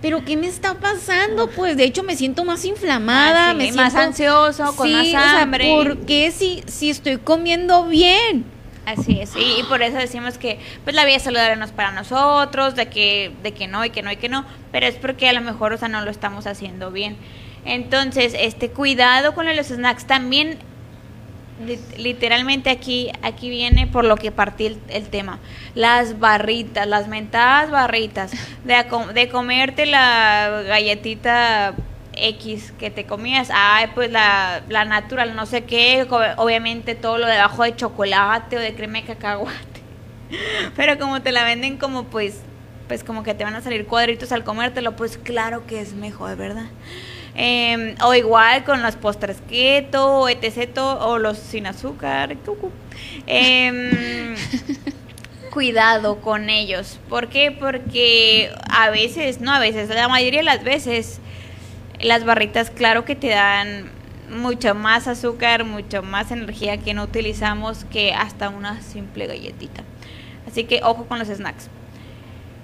pero ¿qué me está pasando? Pues de hecho me siento más inflamada, Así, me más siento ansioso, con Sí, más o sea, hambre. ¿por qué si, si estoy comiendo bien? Así es, y, y por eso decimos que pues la vida saludable no es para nosotros, de que, de que no y que no y que no, pero es porque a lo mejor, o sea, no lo estamos haciendo bien. Entonces, este, cuidado con los snacks. También, literalmente aquí, aquí viene por lo que partí el, tema. Las barritas, las mentadas barritas, de, de comerte la galletita X que te comías, ay, pues la, la natural, no sé qué, obviamente todo lo debajo de chocolate o de crema de cacahuate. Pero como te la venden como pues, pues como que te van a salir cuadritos al comértelo, pues claro que es mejor, ¿verdad? Em, o igual con los postres keto, etc. o los sin azúcar. Em, cuidado con ellos. ¿Por qué? Porque a veces, no a veces, la mayoría de las veces, las barritas, claro que te dan mucho más azúcar, mucho más energía que no utilizamos que hasta una simple galletita. Así que ojo con los snacks.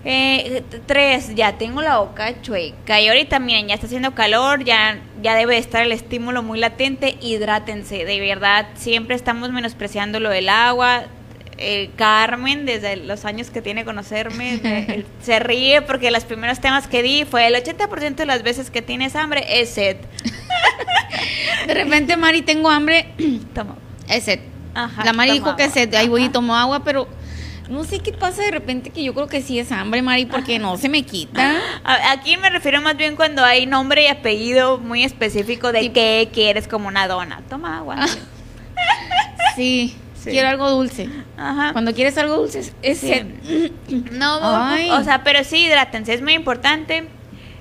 Eh, tres, ya tengo la boca chueca. Y ahorita, miren, ya está haciendo calor, ya, ya debe estar el estímulo muy latente. Hidrátense, de verdad. Siempre estamos menospreciando lo del agua. Eh, Carmen, desde los años que tiene conocerme, me- se ríe porque los primeros temas que di fue el 80% de las veces que tienes hambre es sed. De repente, Mari, tengo hambre. Toma. Es sed. Ajá, la Mari dijo que agua. sed. Ahí voy y tomo agua, pero no sé qué pasa de repente que yo creo que sí es hambre, Mari, porque no se me quita. Aquí me refiero más bien cuando hay nombre y apellido muy específico de qué quieres como una dona. Toma agua. Sí, Sí. quiero algo dulce. Ajá. Cuando quieres algo dulce, es- Sí. No, Ay. o sea, pero sí, hidrátense, es muy importante.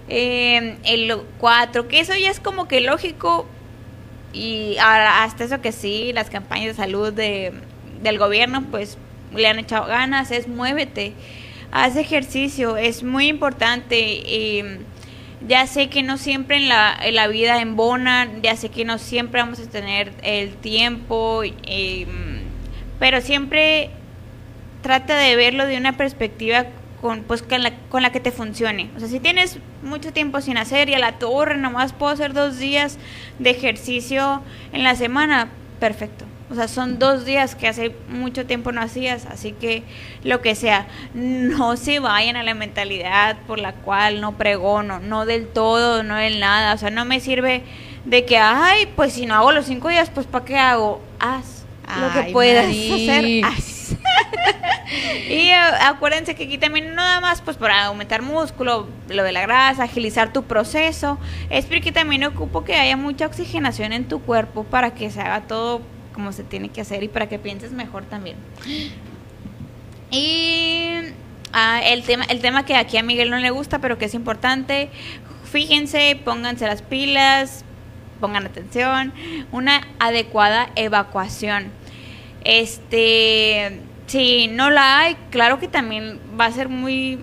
Eh, el 4, que eso ya es como que lógico. Y ahora, hasta eso que sí, las campañas de salud de, del gobierno, pues le han echado ganas, es muévete, haz ejercicio, es muy importante. y ya sé que no siempre en la, en la vida embonan, ya sé que no siempre vamos a tener el tiempo, y, pero siempre trata de verlo de una perspectiva con pues con la, con la que te funcione. O sea, si tienes mucho tiempo sin hacer y a la torre nomás puedo hacer dos días de ejercicio en la semana, perfecto. O sea, son dos días que hace mucho tiempo no hacías, así que lo que sea, no se vayan a la mentalidad por la cual no pregono, no del todo, no del nada. O sea, no me sirve de que, ay, pues si no hago los cinco días, pues ¿para qué hago? Haz lo que Ay, puedas hacer. Haz. y eh, acuérdense que aquí también nada más pues para aumentar músculo, lo de la grasa, agilizar tu proceso, es porque también ocupo que haya mucha oxigenación en tu cuerpo para que se haga todo como se tiene que hacer y para que pienses mejor también. Y ah, el tema el tema que aquí a Miguel no le gusta, pero que es importante, fíjense, pónganse las pilas, pongan atención, una adecuada evacuación. Este, si no la hay, claro que también va a ser muy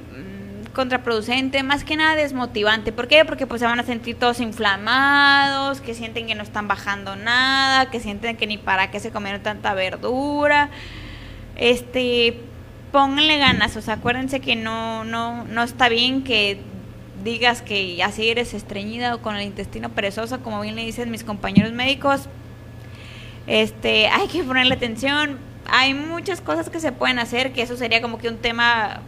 contraproducente, más que nada desmotivante. ¿Por qué? Porque pues se van a sentir todos inflamados, que sienten que no están bajando nada, que sienten que ni para qué se comieron tanta verdura. Este, pónganle ganas, o sea, acuérdense que no no no está bien que digas que así eres estreñida o con el intestino perezoso, como bien le dicen mis compañeros médicos, este, hay que ponerle atención. Hay muchas cosas que se pueden hacer, que eso sería como que un tema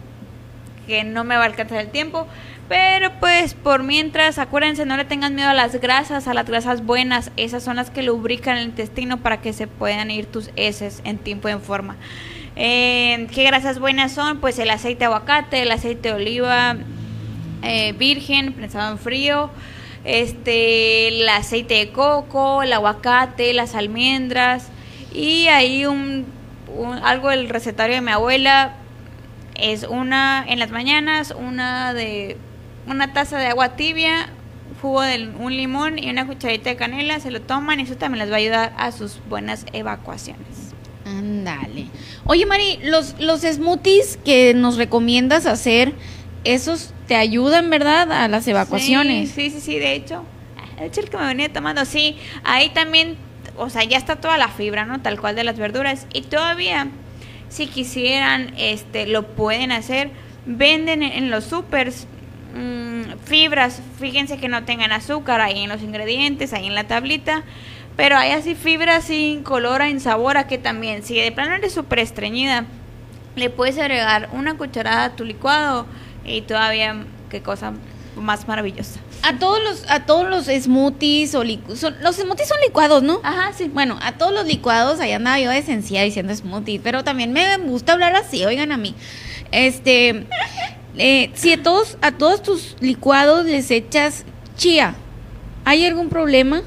que no me va a alcanzar el tiempo. Pero pues por mientras, acuérdense, no le tengan miedo a las grasas, a las grasas buenas. Esas son las que lubrican el intestino para que se puedan ir tus heces en tiempo y en forma. Eh, ¿Qué grasas buenas son? Pues el aceite de aguacate, el aceite de oliva eh, virgen, prensado en frío, este, el aceite de coco, el aguacate, las almendras y ahí un, un- algo del recetario de mi abuela es una en las mañanas, una de una taza de agua tibia, jugo de un limón y una cucharita de canela, se lo toman y eso también les va a ayudar a sus buenas evacuaciones. Ándale. Oye, Mari, los, los smoothies que nos recomiendas hacer, esos te ayudan, ¿verdad? A las evacuaciones. Sí, sí, sí, sí, de hecho. De hecho, el que me venía tomando, sí. Ahí también, o sea, ya está toda la fibra, ¿no? Tal cual de las verduras. Y todavía, si quisieran, este, lo pueden hacer. Venden en, los supers mm, fibras. Fíjense que no tengan azúcar ahí en los ingredientes, ahí en la tablita. Pero hay así fibras sin color, sin sabor, a que también, si de plano eres súper estreñida, le puedes agregar una cucharada a tu licuado y todavía qué cosa más maravillosa. A todos los, a todos los smoothies o licu- son- los smoothies son licuados, ¿no? Ajá, sí. Bueno, a todos los licuados, allá andaba yo de sencilla diciendo smoothie, pero también me gusta hablar así, oigan a mí. Este, eh, si a todos, a todos tus licuados les echas chía, ¿hay algún problema?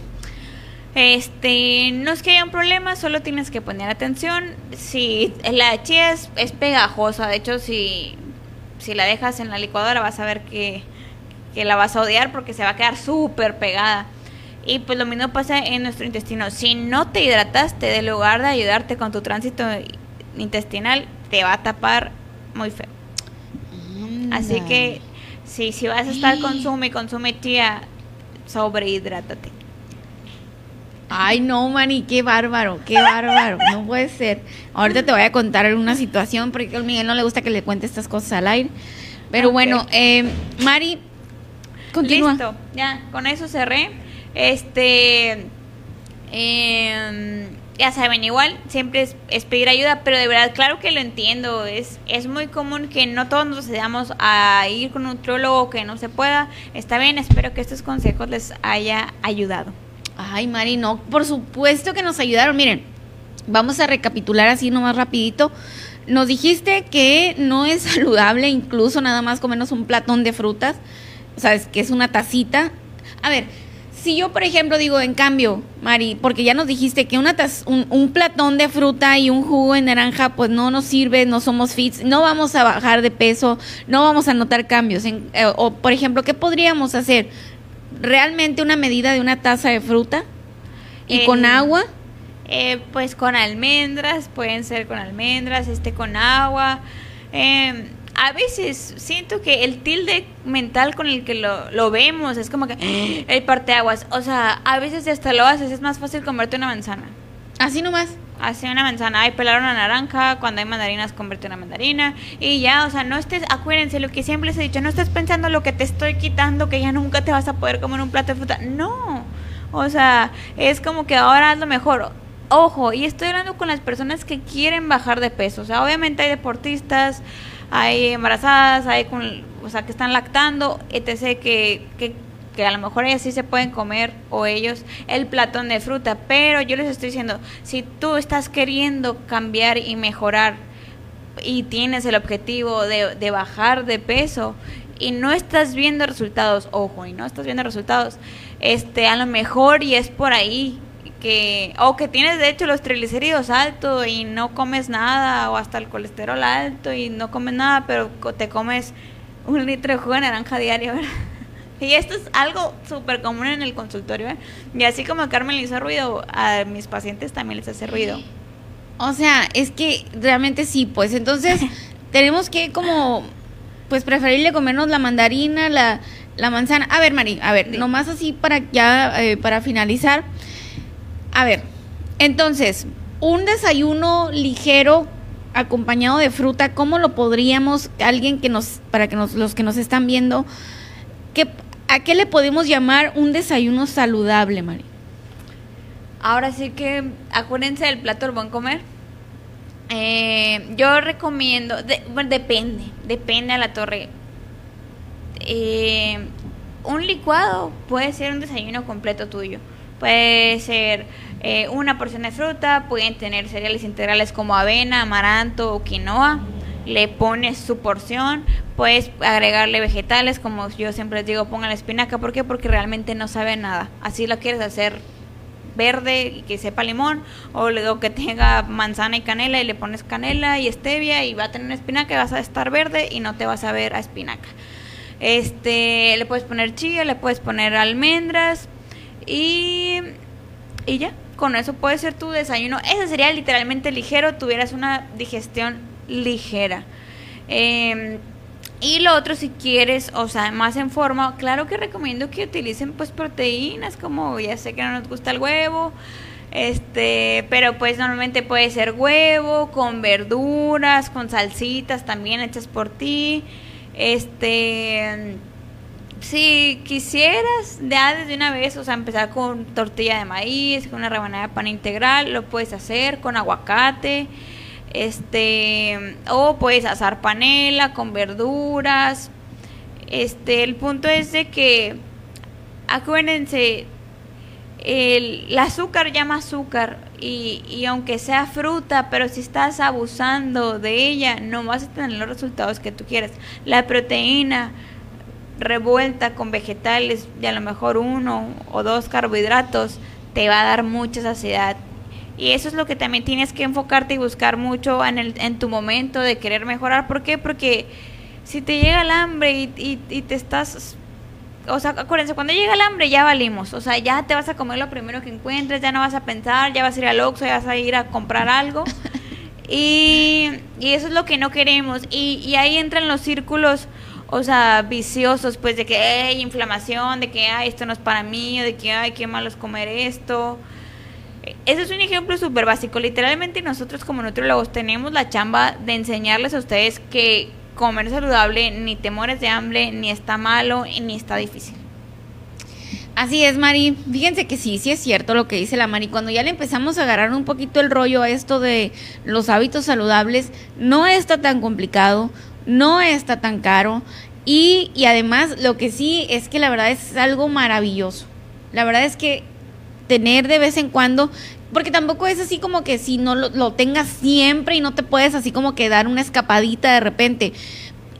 Este, no es que haya un problema, solo tienes que poner atención. Si la chía es, es pegajosa, de hecho, si, si la dejas en la licuadora vas a ver que, que la vas a odiar porque se va a quedar súper pegada. Y pues lo mismo pasa en nuestro intestino. Si no te hidrataste, de lugar de ayudarte con tu tránsito intestinal, te va a tapar muy feo. Así que si, si vas a estar consume consume chía, sobrehidrátate. Ay, no, Mani, qué bárbaro, qué bárbaro, no puede ser. Ahorita te voy a contar una situación, porque a Miguel no le gusta que le cuente estas cosas al aire. Pero bueno, eh, Mari, continúa. Listo, ya, con eso cerré. Este. em, ya saben, igual, siempre es, es pedir ayuda, pero de verdad, claro que lo entiendo. Es, es muy común que no todos nos decidamos a ir con un nutriólogo que no se pueda. Está bien, espero que estos consejos les haya ayudado. Ay, Mari, no, por supuesto que nos ayudaron. Miren, vamos a recapitular así nomás rapidito. Nos dijiste que no es saludable incluso nada más comernos un platón de frutas, o sea, es que es una tacita. A ver, si yo, por ejemplo, digo, en cambio, Mari, porque ya nos dijiste que una taz- un, un platón de fruta y un jugo de naranja, pues no nos sirve, no somos fits, no vamos a bajar de peso, no vamos a notar cambios. En- eh, o, por ejemplo, ¿qué podríamos hacer? ¿Realmente una medida de una taza de fruta? ¿Y con agua? Eh, pues con almendras, pueden ser con almendras, este con agua. Eh, a veces siento que el tilde mental con el que lo, lo vemos es como que el parteaguas. O sea, a veces hasta lo haces, es más fácil comerte una manzana. Así nomás. Hace una manzana, hay pelar una naranja, cuando hay mandarinas convierte una mandarina y ya, o sea, no estés, acuérdense lo que siempre les he dicho, no estés pensando lo que te estoy quitando, que ya nunca te vas a poder comer un plato de fruta, no, o sea, es como que ahora haz lo mejor. Ojo, y estoy hablando con las personas que quieren bajar de peso, o sea, obviamente hay deportistas, hay embarazadas, hay con, o sea, que están lactando, etc., que, que que a lo mejor ellas sí se pueden comer o ellos el platón de fruta, pero yo les estoy diciendo, si tú estás queriendo cambiar y mejorar y tienes el objetivo de, de bajar de peso y no estás viendo resultados, ojo, y no estás viendo resultados, este, a lo mejor y es por ahí que o que tienes de hecho los triglicéridos altos y no comes nada o hasta el colesterol alto y no comes nada, pero te comes un litro de jugo de naranja diario, ¿verdad? Y esto es algo súper común en el consultorio, ¿eh? Y así como a Carmen le hizo ruido, a mis pacientes también les hace ruido. O sea, es que realmente sí, pues entonces tenemos que como, pues preferirle comernos la mandarina, la, la manzana. A ver, Mari, a ver, Sí. nomás así para ya, eh, para finalizar. A ver, entonces, un desayuno ligero acompañado de fruta, ¿cómo lo podríamos, alguien que nos, para que nos, los que nos están viendo, que, ¿a qué le podemos llamar un desayuno saludable, Mari? Ahora sí que acuérdense del plato del buen comer. Eh, yo recomiendo, bueno, depende, depende a la torre. Eh, un licuado puede ser un desayuno completo tuyo. Puede ser eh, una porción de fruta, pueden tener cereales integrales como avena, amaranto o quinoa. Le pones su porción, puedes agregarle vegetales, como yo siempre les digo, pongan la espinaca. ¿Por qué? Porque realmente no sabe nada. Así lo quieres hacer verde y que sepa limón o luego que tenga manzana y canela y le pones canela y stevia y va a tener espinaca y vas a estar verde y no te vas a ver a espinaca. Este, le puedes poner chía, le puedes poner almendras y y ya, con eso puede ser tu desayuno. Ese sería literalmente ligero, tuvieras una digestión ligera. Eh, y lo otro, si quieres, o sea, más en forma, claro que recomiendo que utilicen pues proteínas, como ya sé que no nos gusta el huevo, este, pero pues normalmente puede ser huevo, con verduras, con salsitas también hechas por ti. Este, si quisieras ya desde una vez, o sea, empezar con tortilla de maíz, con una rebanada de pan integral, lo puedes hacer con aguacate, este, o puedes asar panela con verduras. Este, el punto es de que acuérdense, el, el azúcar llama azúcar y, y aunque sea fruta, pero si estás abusando de ella, no vas a tener los resultados que tú quieres. La proteína revuelta con vegetales y a lo mejor uno o dos carbohidratos te va a dar mucha saciedad. Y eso es lo que también tienes que enfocarte y buscar mucho en, el, en tu momento de querer mejorar. ¿Por qué? Porque si te llega el hambre y, y, y te estás o sea, acuérdense, cuando llega el hambre ya valimos, o sea, ya te vas a comer lo primero que encuentres, ya no vas a pensar, ya vas a ir al Oxxo, ya vas a ir a comprar algo. Y, y eso es lo que no queremos. Y, y ahí entran los círculos, o sea, viciosos, pues de que hay inflamación, de que ay, esto no es para mí, de que ay, qué malo es comer esto. Ese es un ejemplo súper básico. Literalmente nosotros como nutriólogos tenemos la chamba de enseñarles a ustedes que comer saludable ni te mueres de hambre, ni está malo, ni está difícil. Así es, Mari. Fíjense que sí, sí es cierto lo que dice la Mari. Cuando ya le empezamos a agarrar un poquito el rollo a esto de los hábitos saludables, no está tan complicado, no está tan caro. Y, y además, lo que sí es que la verdad es algo maravilloso. La verdad es que tener de vez en cuando, porque tampoco es así como que si no lo, lo tengas siempre y no te puedes así como que dar una escapadita de repente.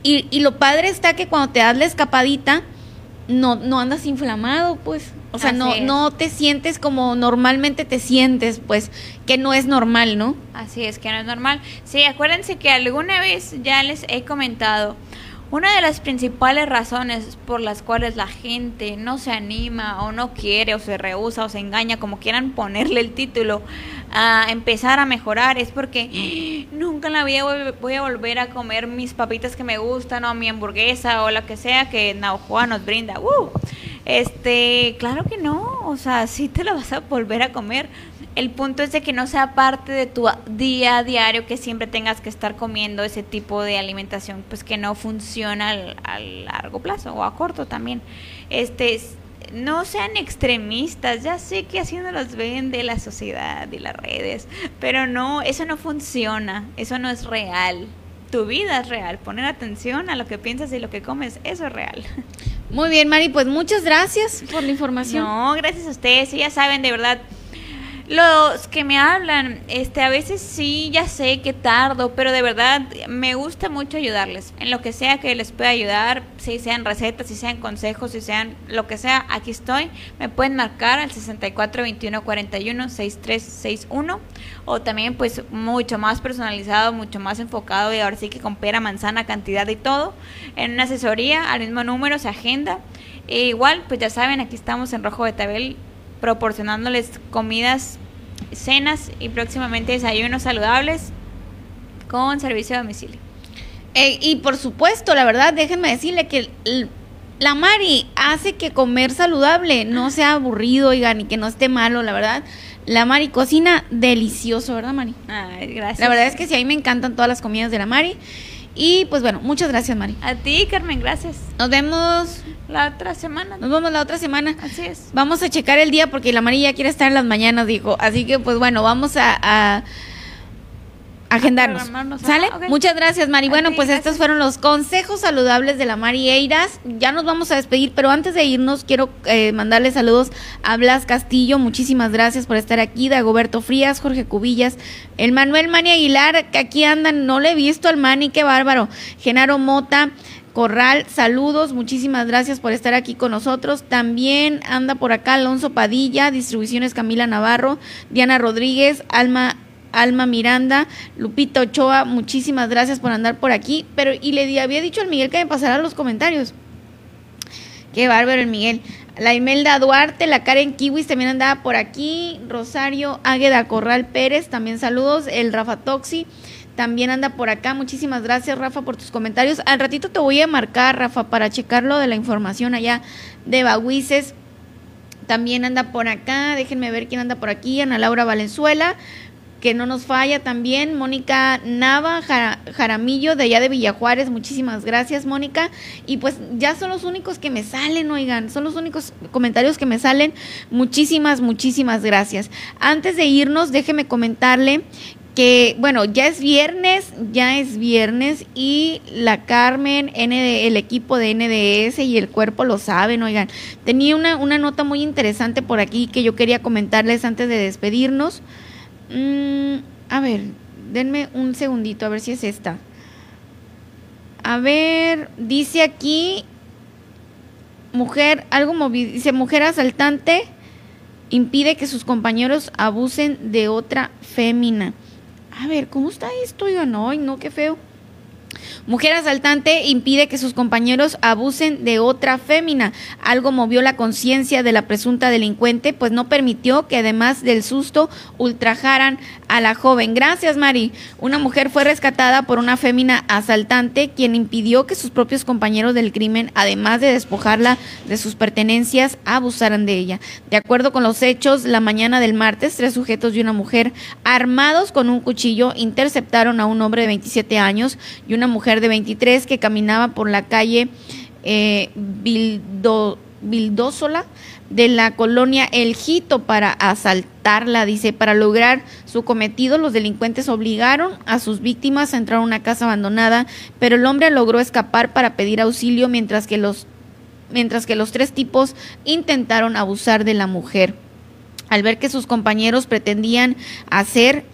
Y, y lo padre está que cuando te das la escapadita, no, no andas inflamado, pues. O sea, Así no, es. no te sientes como normalmente te sientes, pues, que no es normal, ¿no? Así es que no es normal. Sí, acuérdense que alguna vez ya les he comentado, una de las principales razones por las cuales la gente no se anima o no quiere o se rehúsa o se engaña, como quieran ponerle el título, a empezar a mejorar es porque nunca en la vida voy, a volver a comer mis papitas que me gustan o mi hamburguesa o lo que sea que Naujoa nos brinda. ¡Uh! Este, claro que no, o sea, sí te lo vas a volver a comer. El punto es de que no sea parte de tu día a diario que siempre tengas que estar comiendo ese tipo de alimentación, pues que no funciona al, a largo plazo o a corto también. Este, no sean extremistas, ya sé que así los vende la sociedad y las redes, pero no, eso no funciona, eso no es real. Tu vida es real, poner atención a lo que piensas y lo que comes, eso es real. Muy bien, Mari, pues muchas gracias por la información. No, gracias a ustedes, ya saben, de verdad. Los que me hablan, este, a veces sí, ya sé que tardo, pero de verdad me gusta mucho ayudarles. En lo que sea que les pueda ayudar, si sean recetas, si sean consejos, si sean lo que sea, aquí estoy. Me pueden marcar al 64 21 41 6361 o también pues mucho más personalizado, mucho más enfocado y ahora sí que con pera, manzana, cantidad y todo. En una asesoría al mismo número se agenda. E igual, pues ya saben, aquí estamos en Rojo Betabel proporcionándoles comidas, cenas y próximamente desayunos saludables con servicio a domicilio. Eh, y por supuesto, la verdad, déjenme decirle que la Mari hace que comer saludable no sea aburrido, oigan, y que no esté malo, la verdad. La Mari cocina delicioso, ¿verdad, Mari? Ay, gracias. La verdad es que sí, a mí me encantan todas las comidas de la Mari. Y pues bueno, muchas gracias, Mari. A ti, Carmen, gracias. Nos vemos, La otra semana. nos vemos la otra semana. Así es. Vamos a checar el día porque la Mari ya quiere estar en las mañanas, dijo. Así que pues bueno, vamos a, a agendarnos. ¿Sale? Ah. Muchas gracias, Mari. Bueno, pues gracias. estos fueron los consejos saludables de la Mari Eiras. Ya nos vamos a despedir, pero antes de irnos quiero eh, mandarle saludos a Blas Castillo. Muchísimas gracias por estar aquí. Dagoberto Frías, Jorge Cubillas, el Manuel Mani Aguilar, que aquí andan. No le he visto al Mani, qué bárbaro. Genaro Mota. Corral, saludos, muchísimas gracias por estar aquí con nosotros. También anda por acá Alonso Padilla, Distribuciones Camila Navarro, Diana Rodríguez, Alma Alma Miranda, Lupita Ochoa, muchísimas gracias por andar por aquí. Pero, y le había dicho al Miguel que me pasara los comentarios. Qué bárbaro el Miguel. La Imelda Duarte, la Karen Kiwis también andaba por aquí. Rosario Águeda Corral Pérez, también saludos. El Rafa Toxi también anda por acá. Muchísimas gracias, Rafa, por tus comentarios. Al ratito te voy a marcar, Rafa, para checarlo de la información allá de Baguices. También anda por acá. Déjenme ver quién anda por aquí. Ana Laura Valenzuela que no nos falla también, Mónica Nava Jara- Jaramillo de allá de Villajuárez, muchísimas gracias Mónica, y pues ya son los únicos que me salen, oigan, son los únicos comentarios que me salen, muchísimas, muchísimas gracias. Antes de irnos, déjeme comentarle que, bueno, ya es viernes, ya es viernes y la Carmen, el equipo de NDS y el cuerpo lo saben, oigan, tenía una, una nota muy interesante por aquí que yo quería comentarles antes de despedirnos. Mm, a ver, denme un segundito, a ver si es esta. A ver, dice aquí, mujer, algo movido, dice, mujer asaltante impide que sus compañeros abusen de otra fémina. A ver, ¿cómo está esto? Oigan, ay, no, qué feo. Mujer asaltante impide que sus compañeros abusen de otra fémina. Algo movió la conciencia de la presunta delincuente, pues no permitió que además del susto ultrajaran a la joven. Gracias, Mari. Una mujer fue rescatada por una fémina asaltante, quien impidió que sus propios compañeros del crimen, además de despojarla de sus pertenencias, abusaran de ella. De acuerdo con los hechos, la mañana del martes, tres sujetos y una mujer armados con un cuchillo interceptaron a un hombre de 27 años y una mujer de 23 que caminaba por la calle eh, Bildo, de la colonia El Jito para asaltarla, dice, para lograr su cometido, los delincuentes obligaron a sus víctimas a entrar a una casa abandonada, pero el hombre logró escapar para pedir auxilio mientras que los mientras que los tres tipos intentaron abusar de la mujer. Al ver que sus compañeros pretendían hacer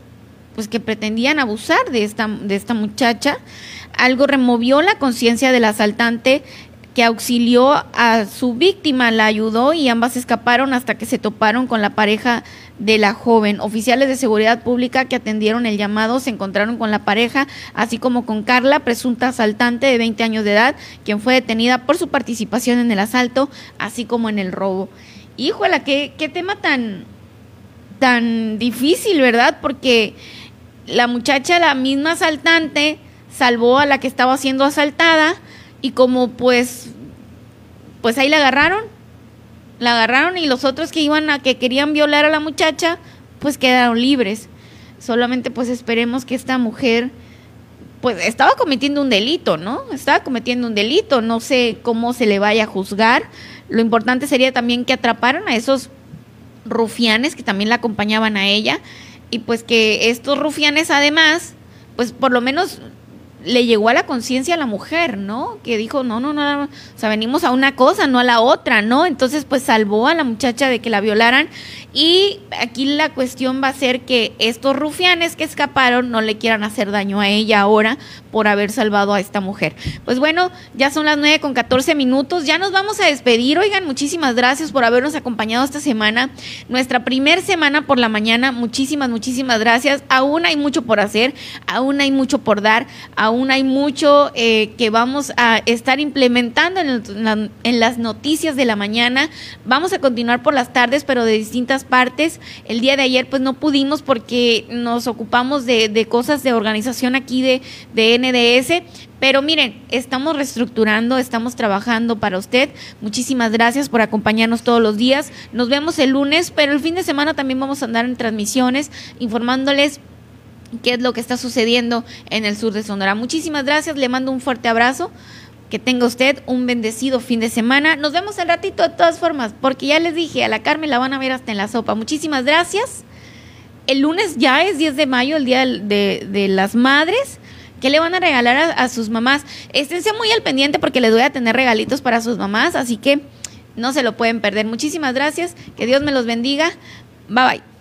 pues que pretendían abusar de esta de esta muchacha, algo removió la conciencia del asaltante que auxilió a su víctima, la ayudó y ambas escaparon hasta que se toparon con la pareja de la joven. Oficiales de seguridad pública que atendieron el llamado se encontraron con la pareja, así como con Carla, presunta asaltante de 20 años de edad, quien fue detenida por su participación en el asalto, así como en el robo. Híjola, qué, qué tema tan, tan difícil, ¿verdad? Porque la muchacha, la misma asaltante, salvó a la que estaba siendo asaltada y como pues pues ahí la agarraron la agarraron y los otros que iban a que querían violar a la muchacha pues quedaron libres solamente pues esperemos que esta mujer pues estaba cometiendo un delito, ¿no? Estaba cometiendo un delito, no sé cómo se le vaya a juzgar. Lo importante sería también que atraparan a esos rufianes que también la acompañaban a ella y pues que estos rufianes además, pues por lo menos le llegó a la conciencia a la mujer, ¿no? Que dijo, no, no, no, o sea, venimos a una cosa, no a la otra, ¿no? Entonces, pues salvó a la muchacha de que la violaran y aquí la cuestión va a ser que estos rufianes que escaparon no le quieran hacer daño a ella ahora por haber salvado a esta mujer. Pues bueno, ya son las 9 con 14 minutos, ya nos vamos a despedir. Oigan, muchísimas gracias por habernos acompañado esta semana, nuestra primer semana por la mañana. Muchísimas, muchísimas gracias. Aún hay mucho por hacer, aún hay mucho por dar, aún hay mucho eh, que vamos a estar implementando en, en las noticias de la mañana. Vamos a continuar por las tardes, pero de distintas partes. El día de ayer pues no pudimos porque nos ocupamos de, cosas de organización aquí de, de NDS. Pero miren, estamos reestructurando, estamos trabajando para usted. Muchísimas gracias por acompañarnos todos los días. Nos vemos el lunes, pero el fin de semana también vamos a andar en transmisiones informándoles qué es lo que está sucediendo en el sur de Sonora. Muchísimas gracias, le mando un fuerte abrazo. Que tenga usted un bendecido fin de semana. Nos vemos el ratito de todas formas, porque ya les dije, a la Carmen la van a ver hasta en la sopa. Muchísimas gracias. El lunes ya es 10 de mayo, el Día de, las Madres. ¿Qué le van a regalar a, a, sus mamás? Esténse muy al pendiente porque les voy a tener regalitos para sus mamás, así que no se lo pueden perder. Muchísimas gracias. Que Dios me los bendiga. Bye bye.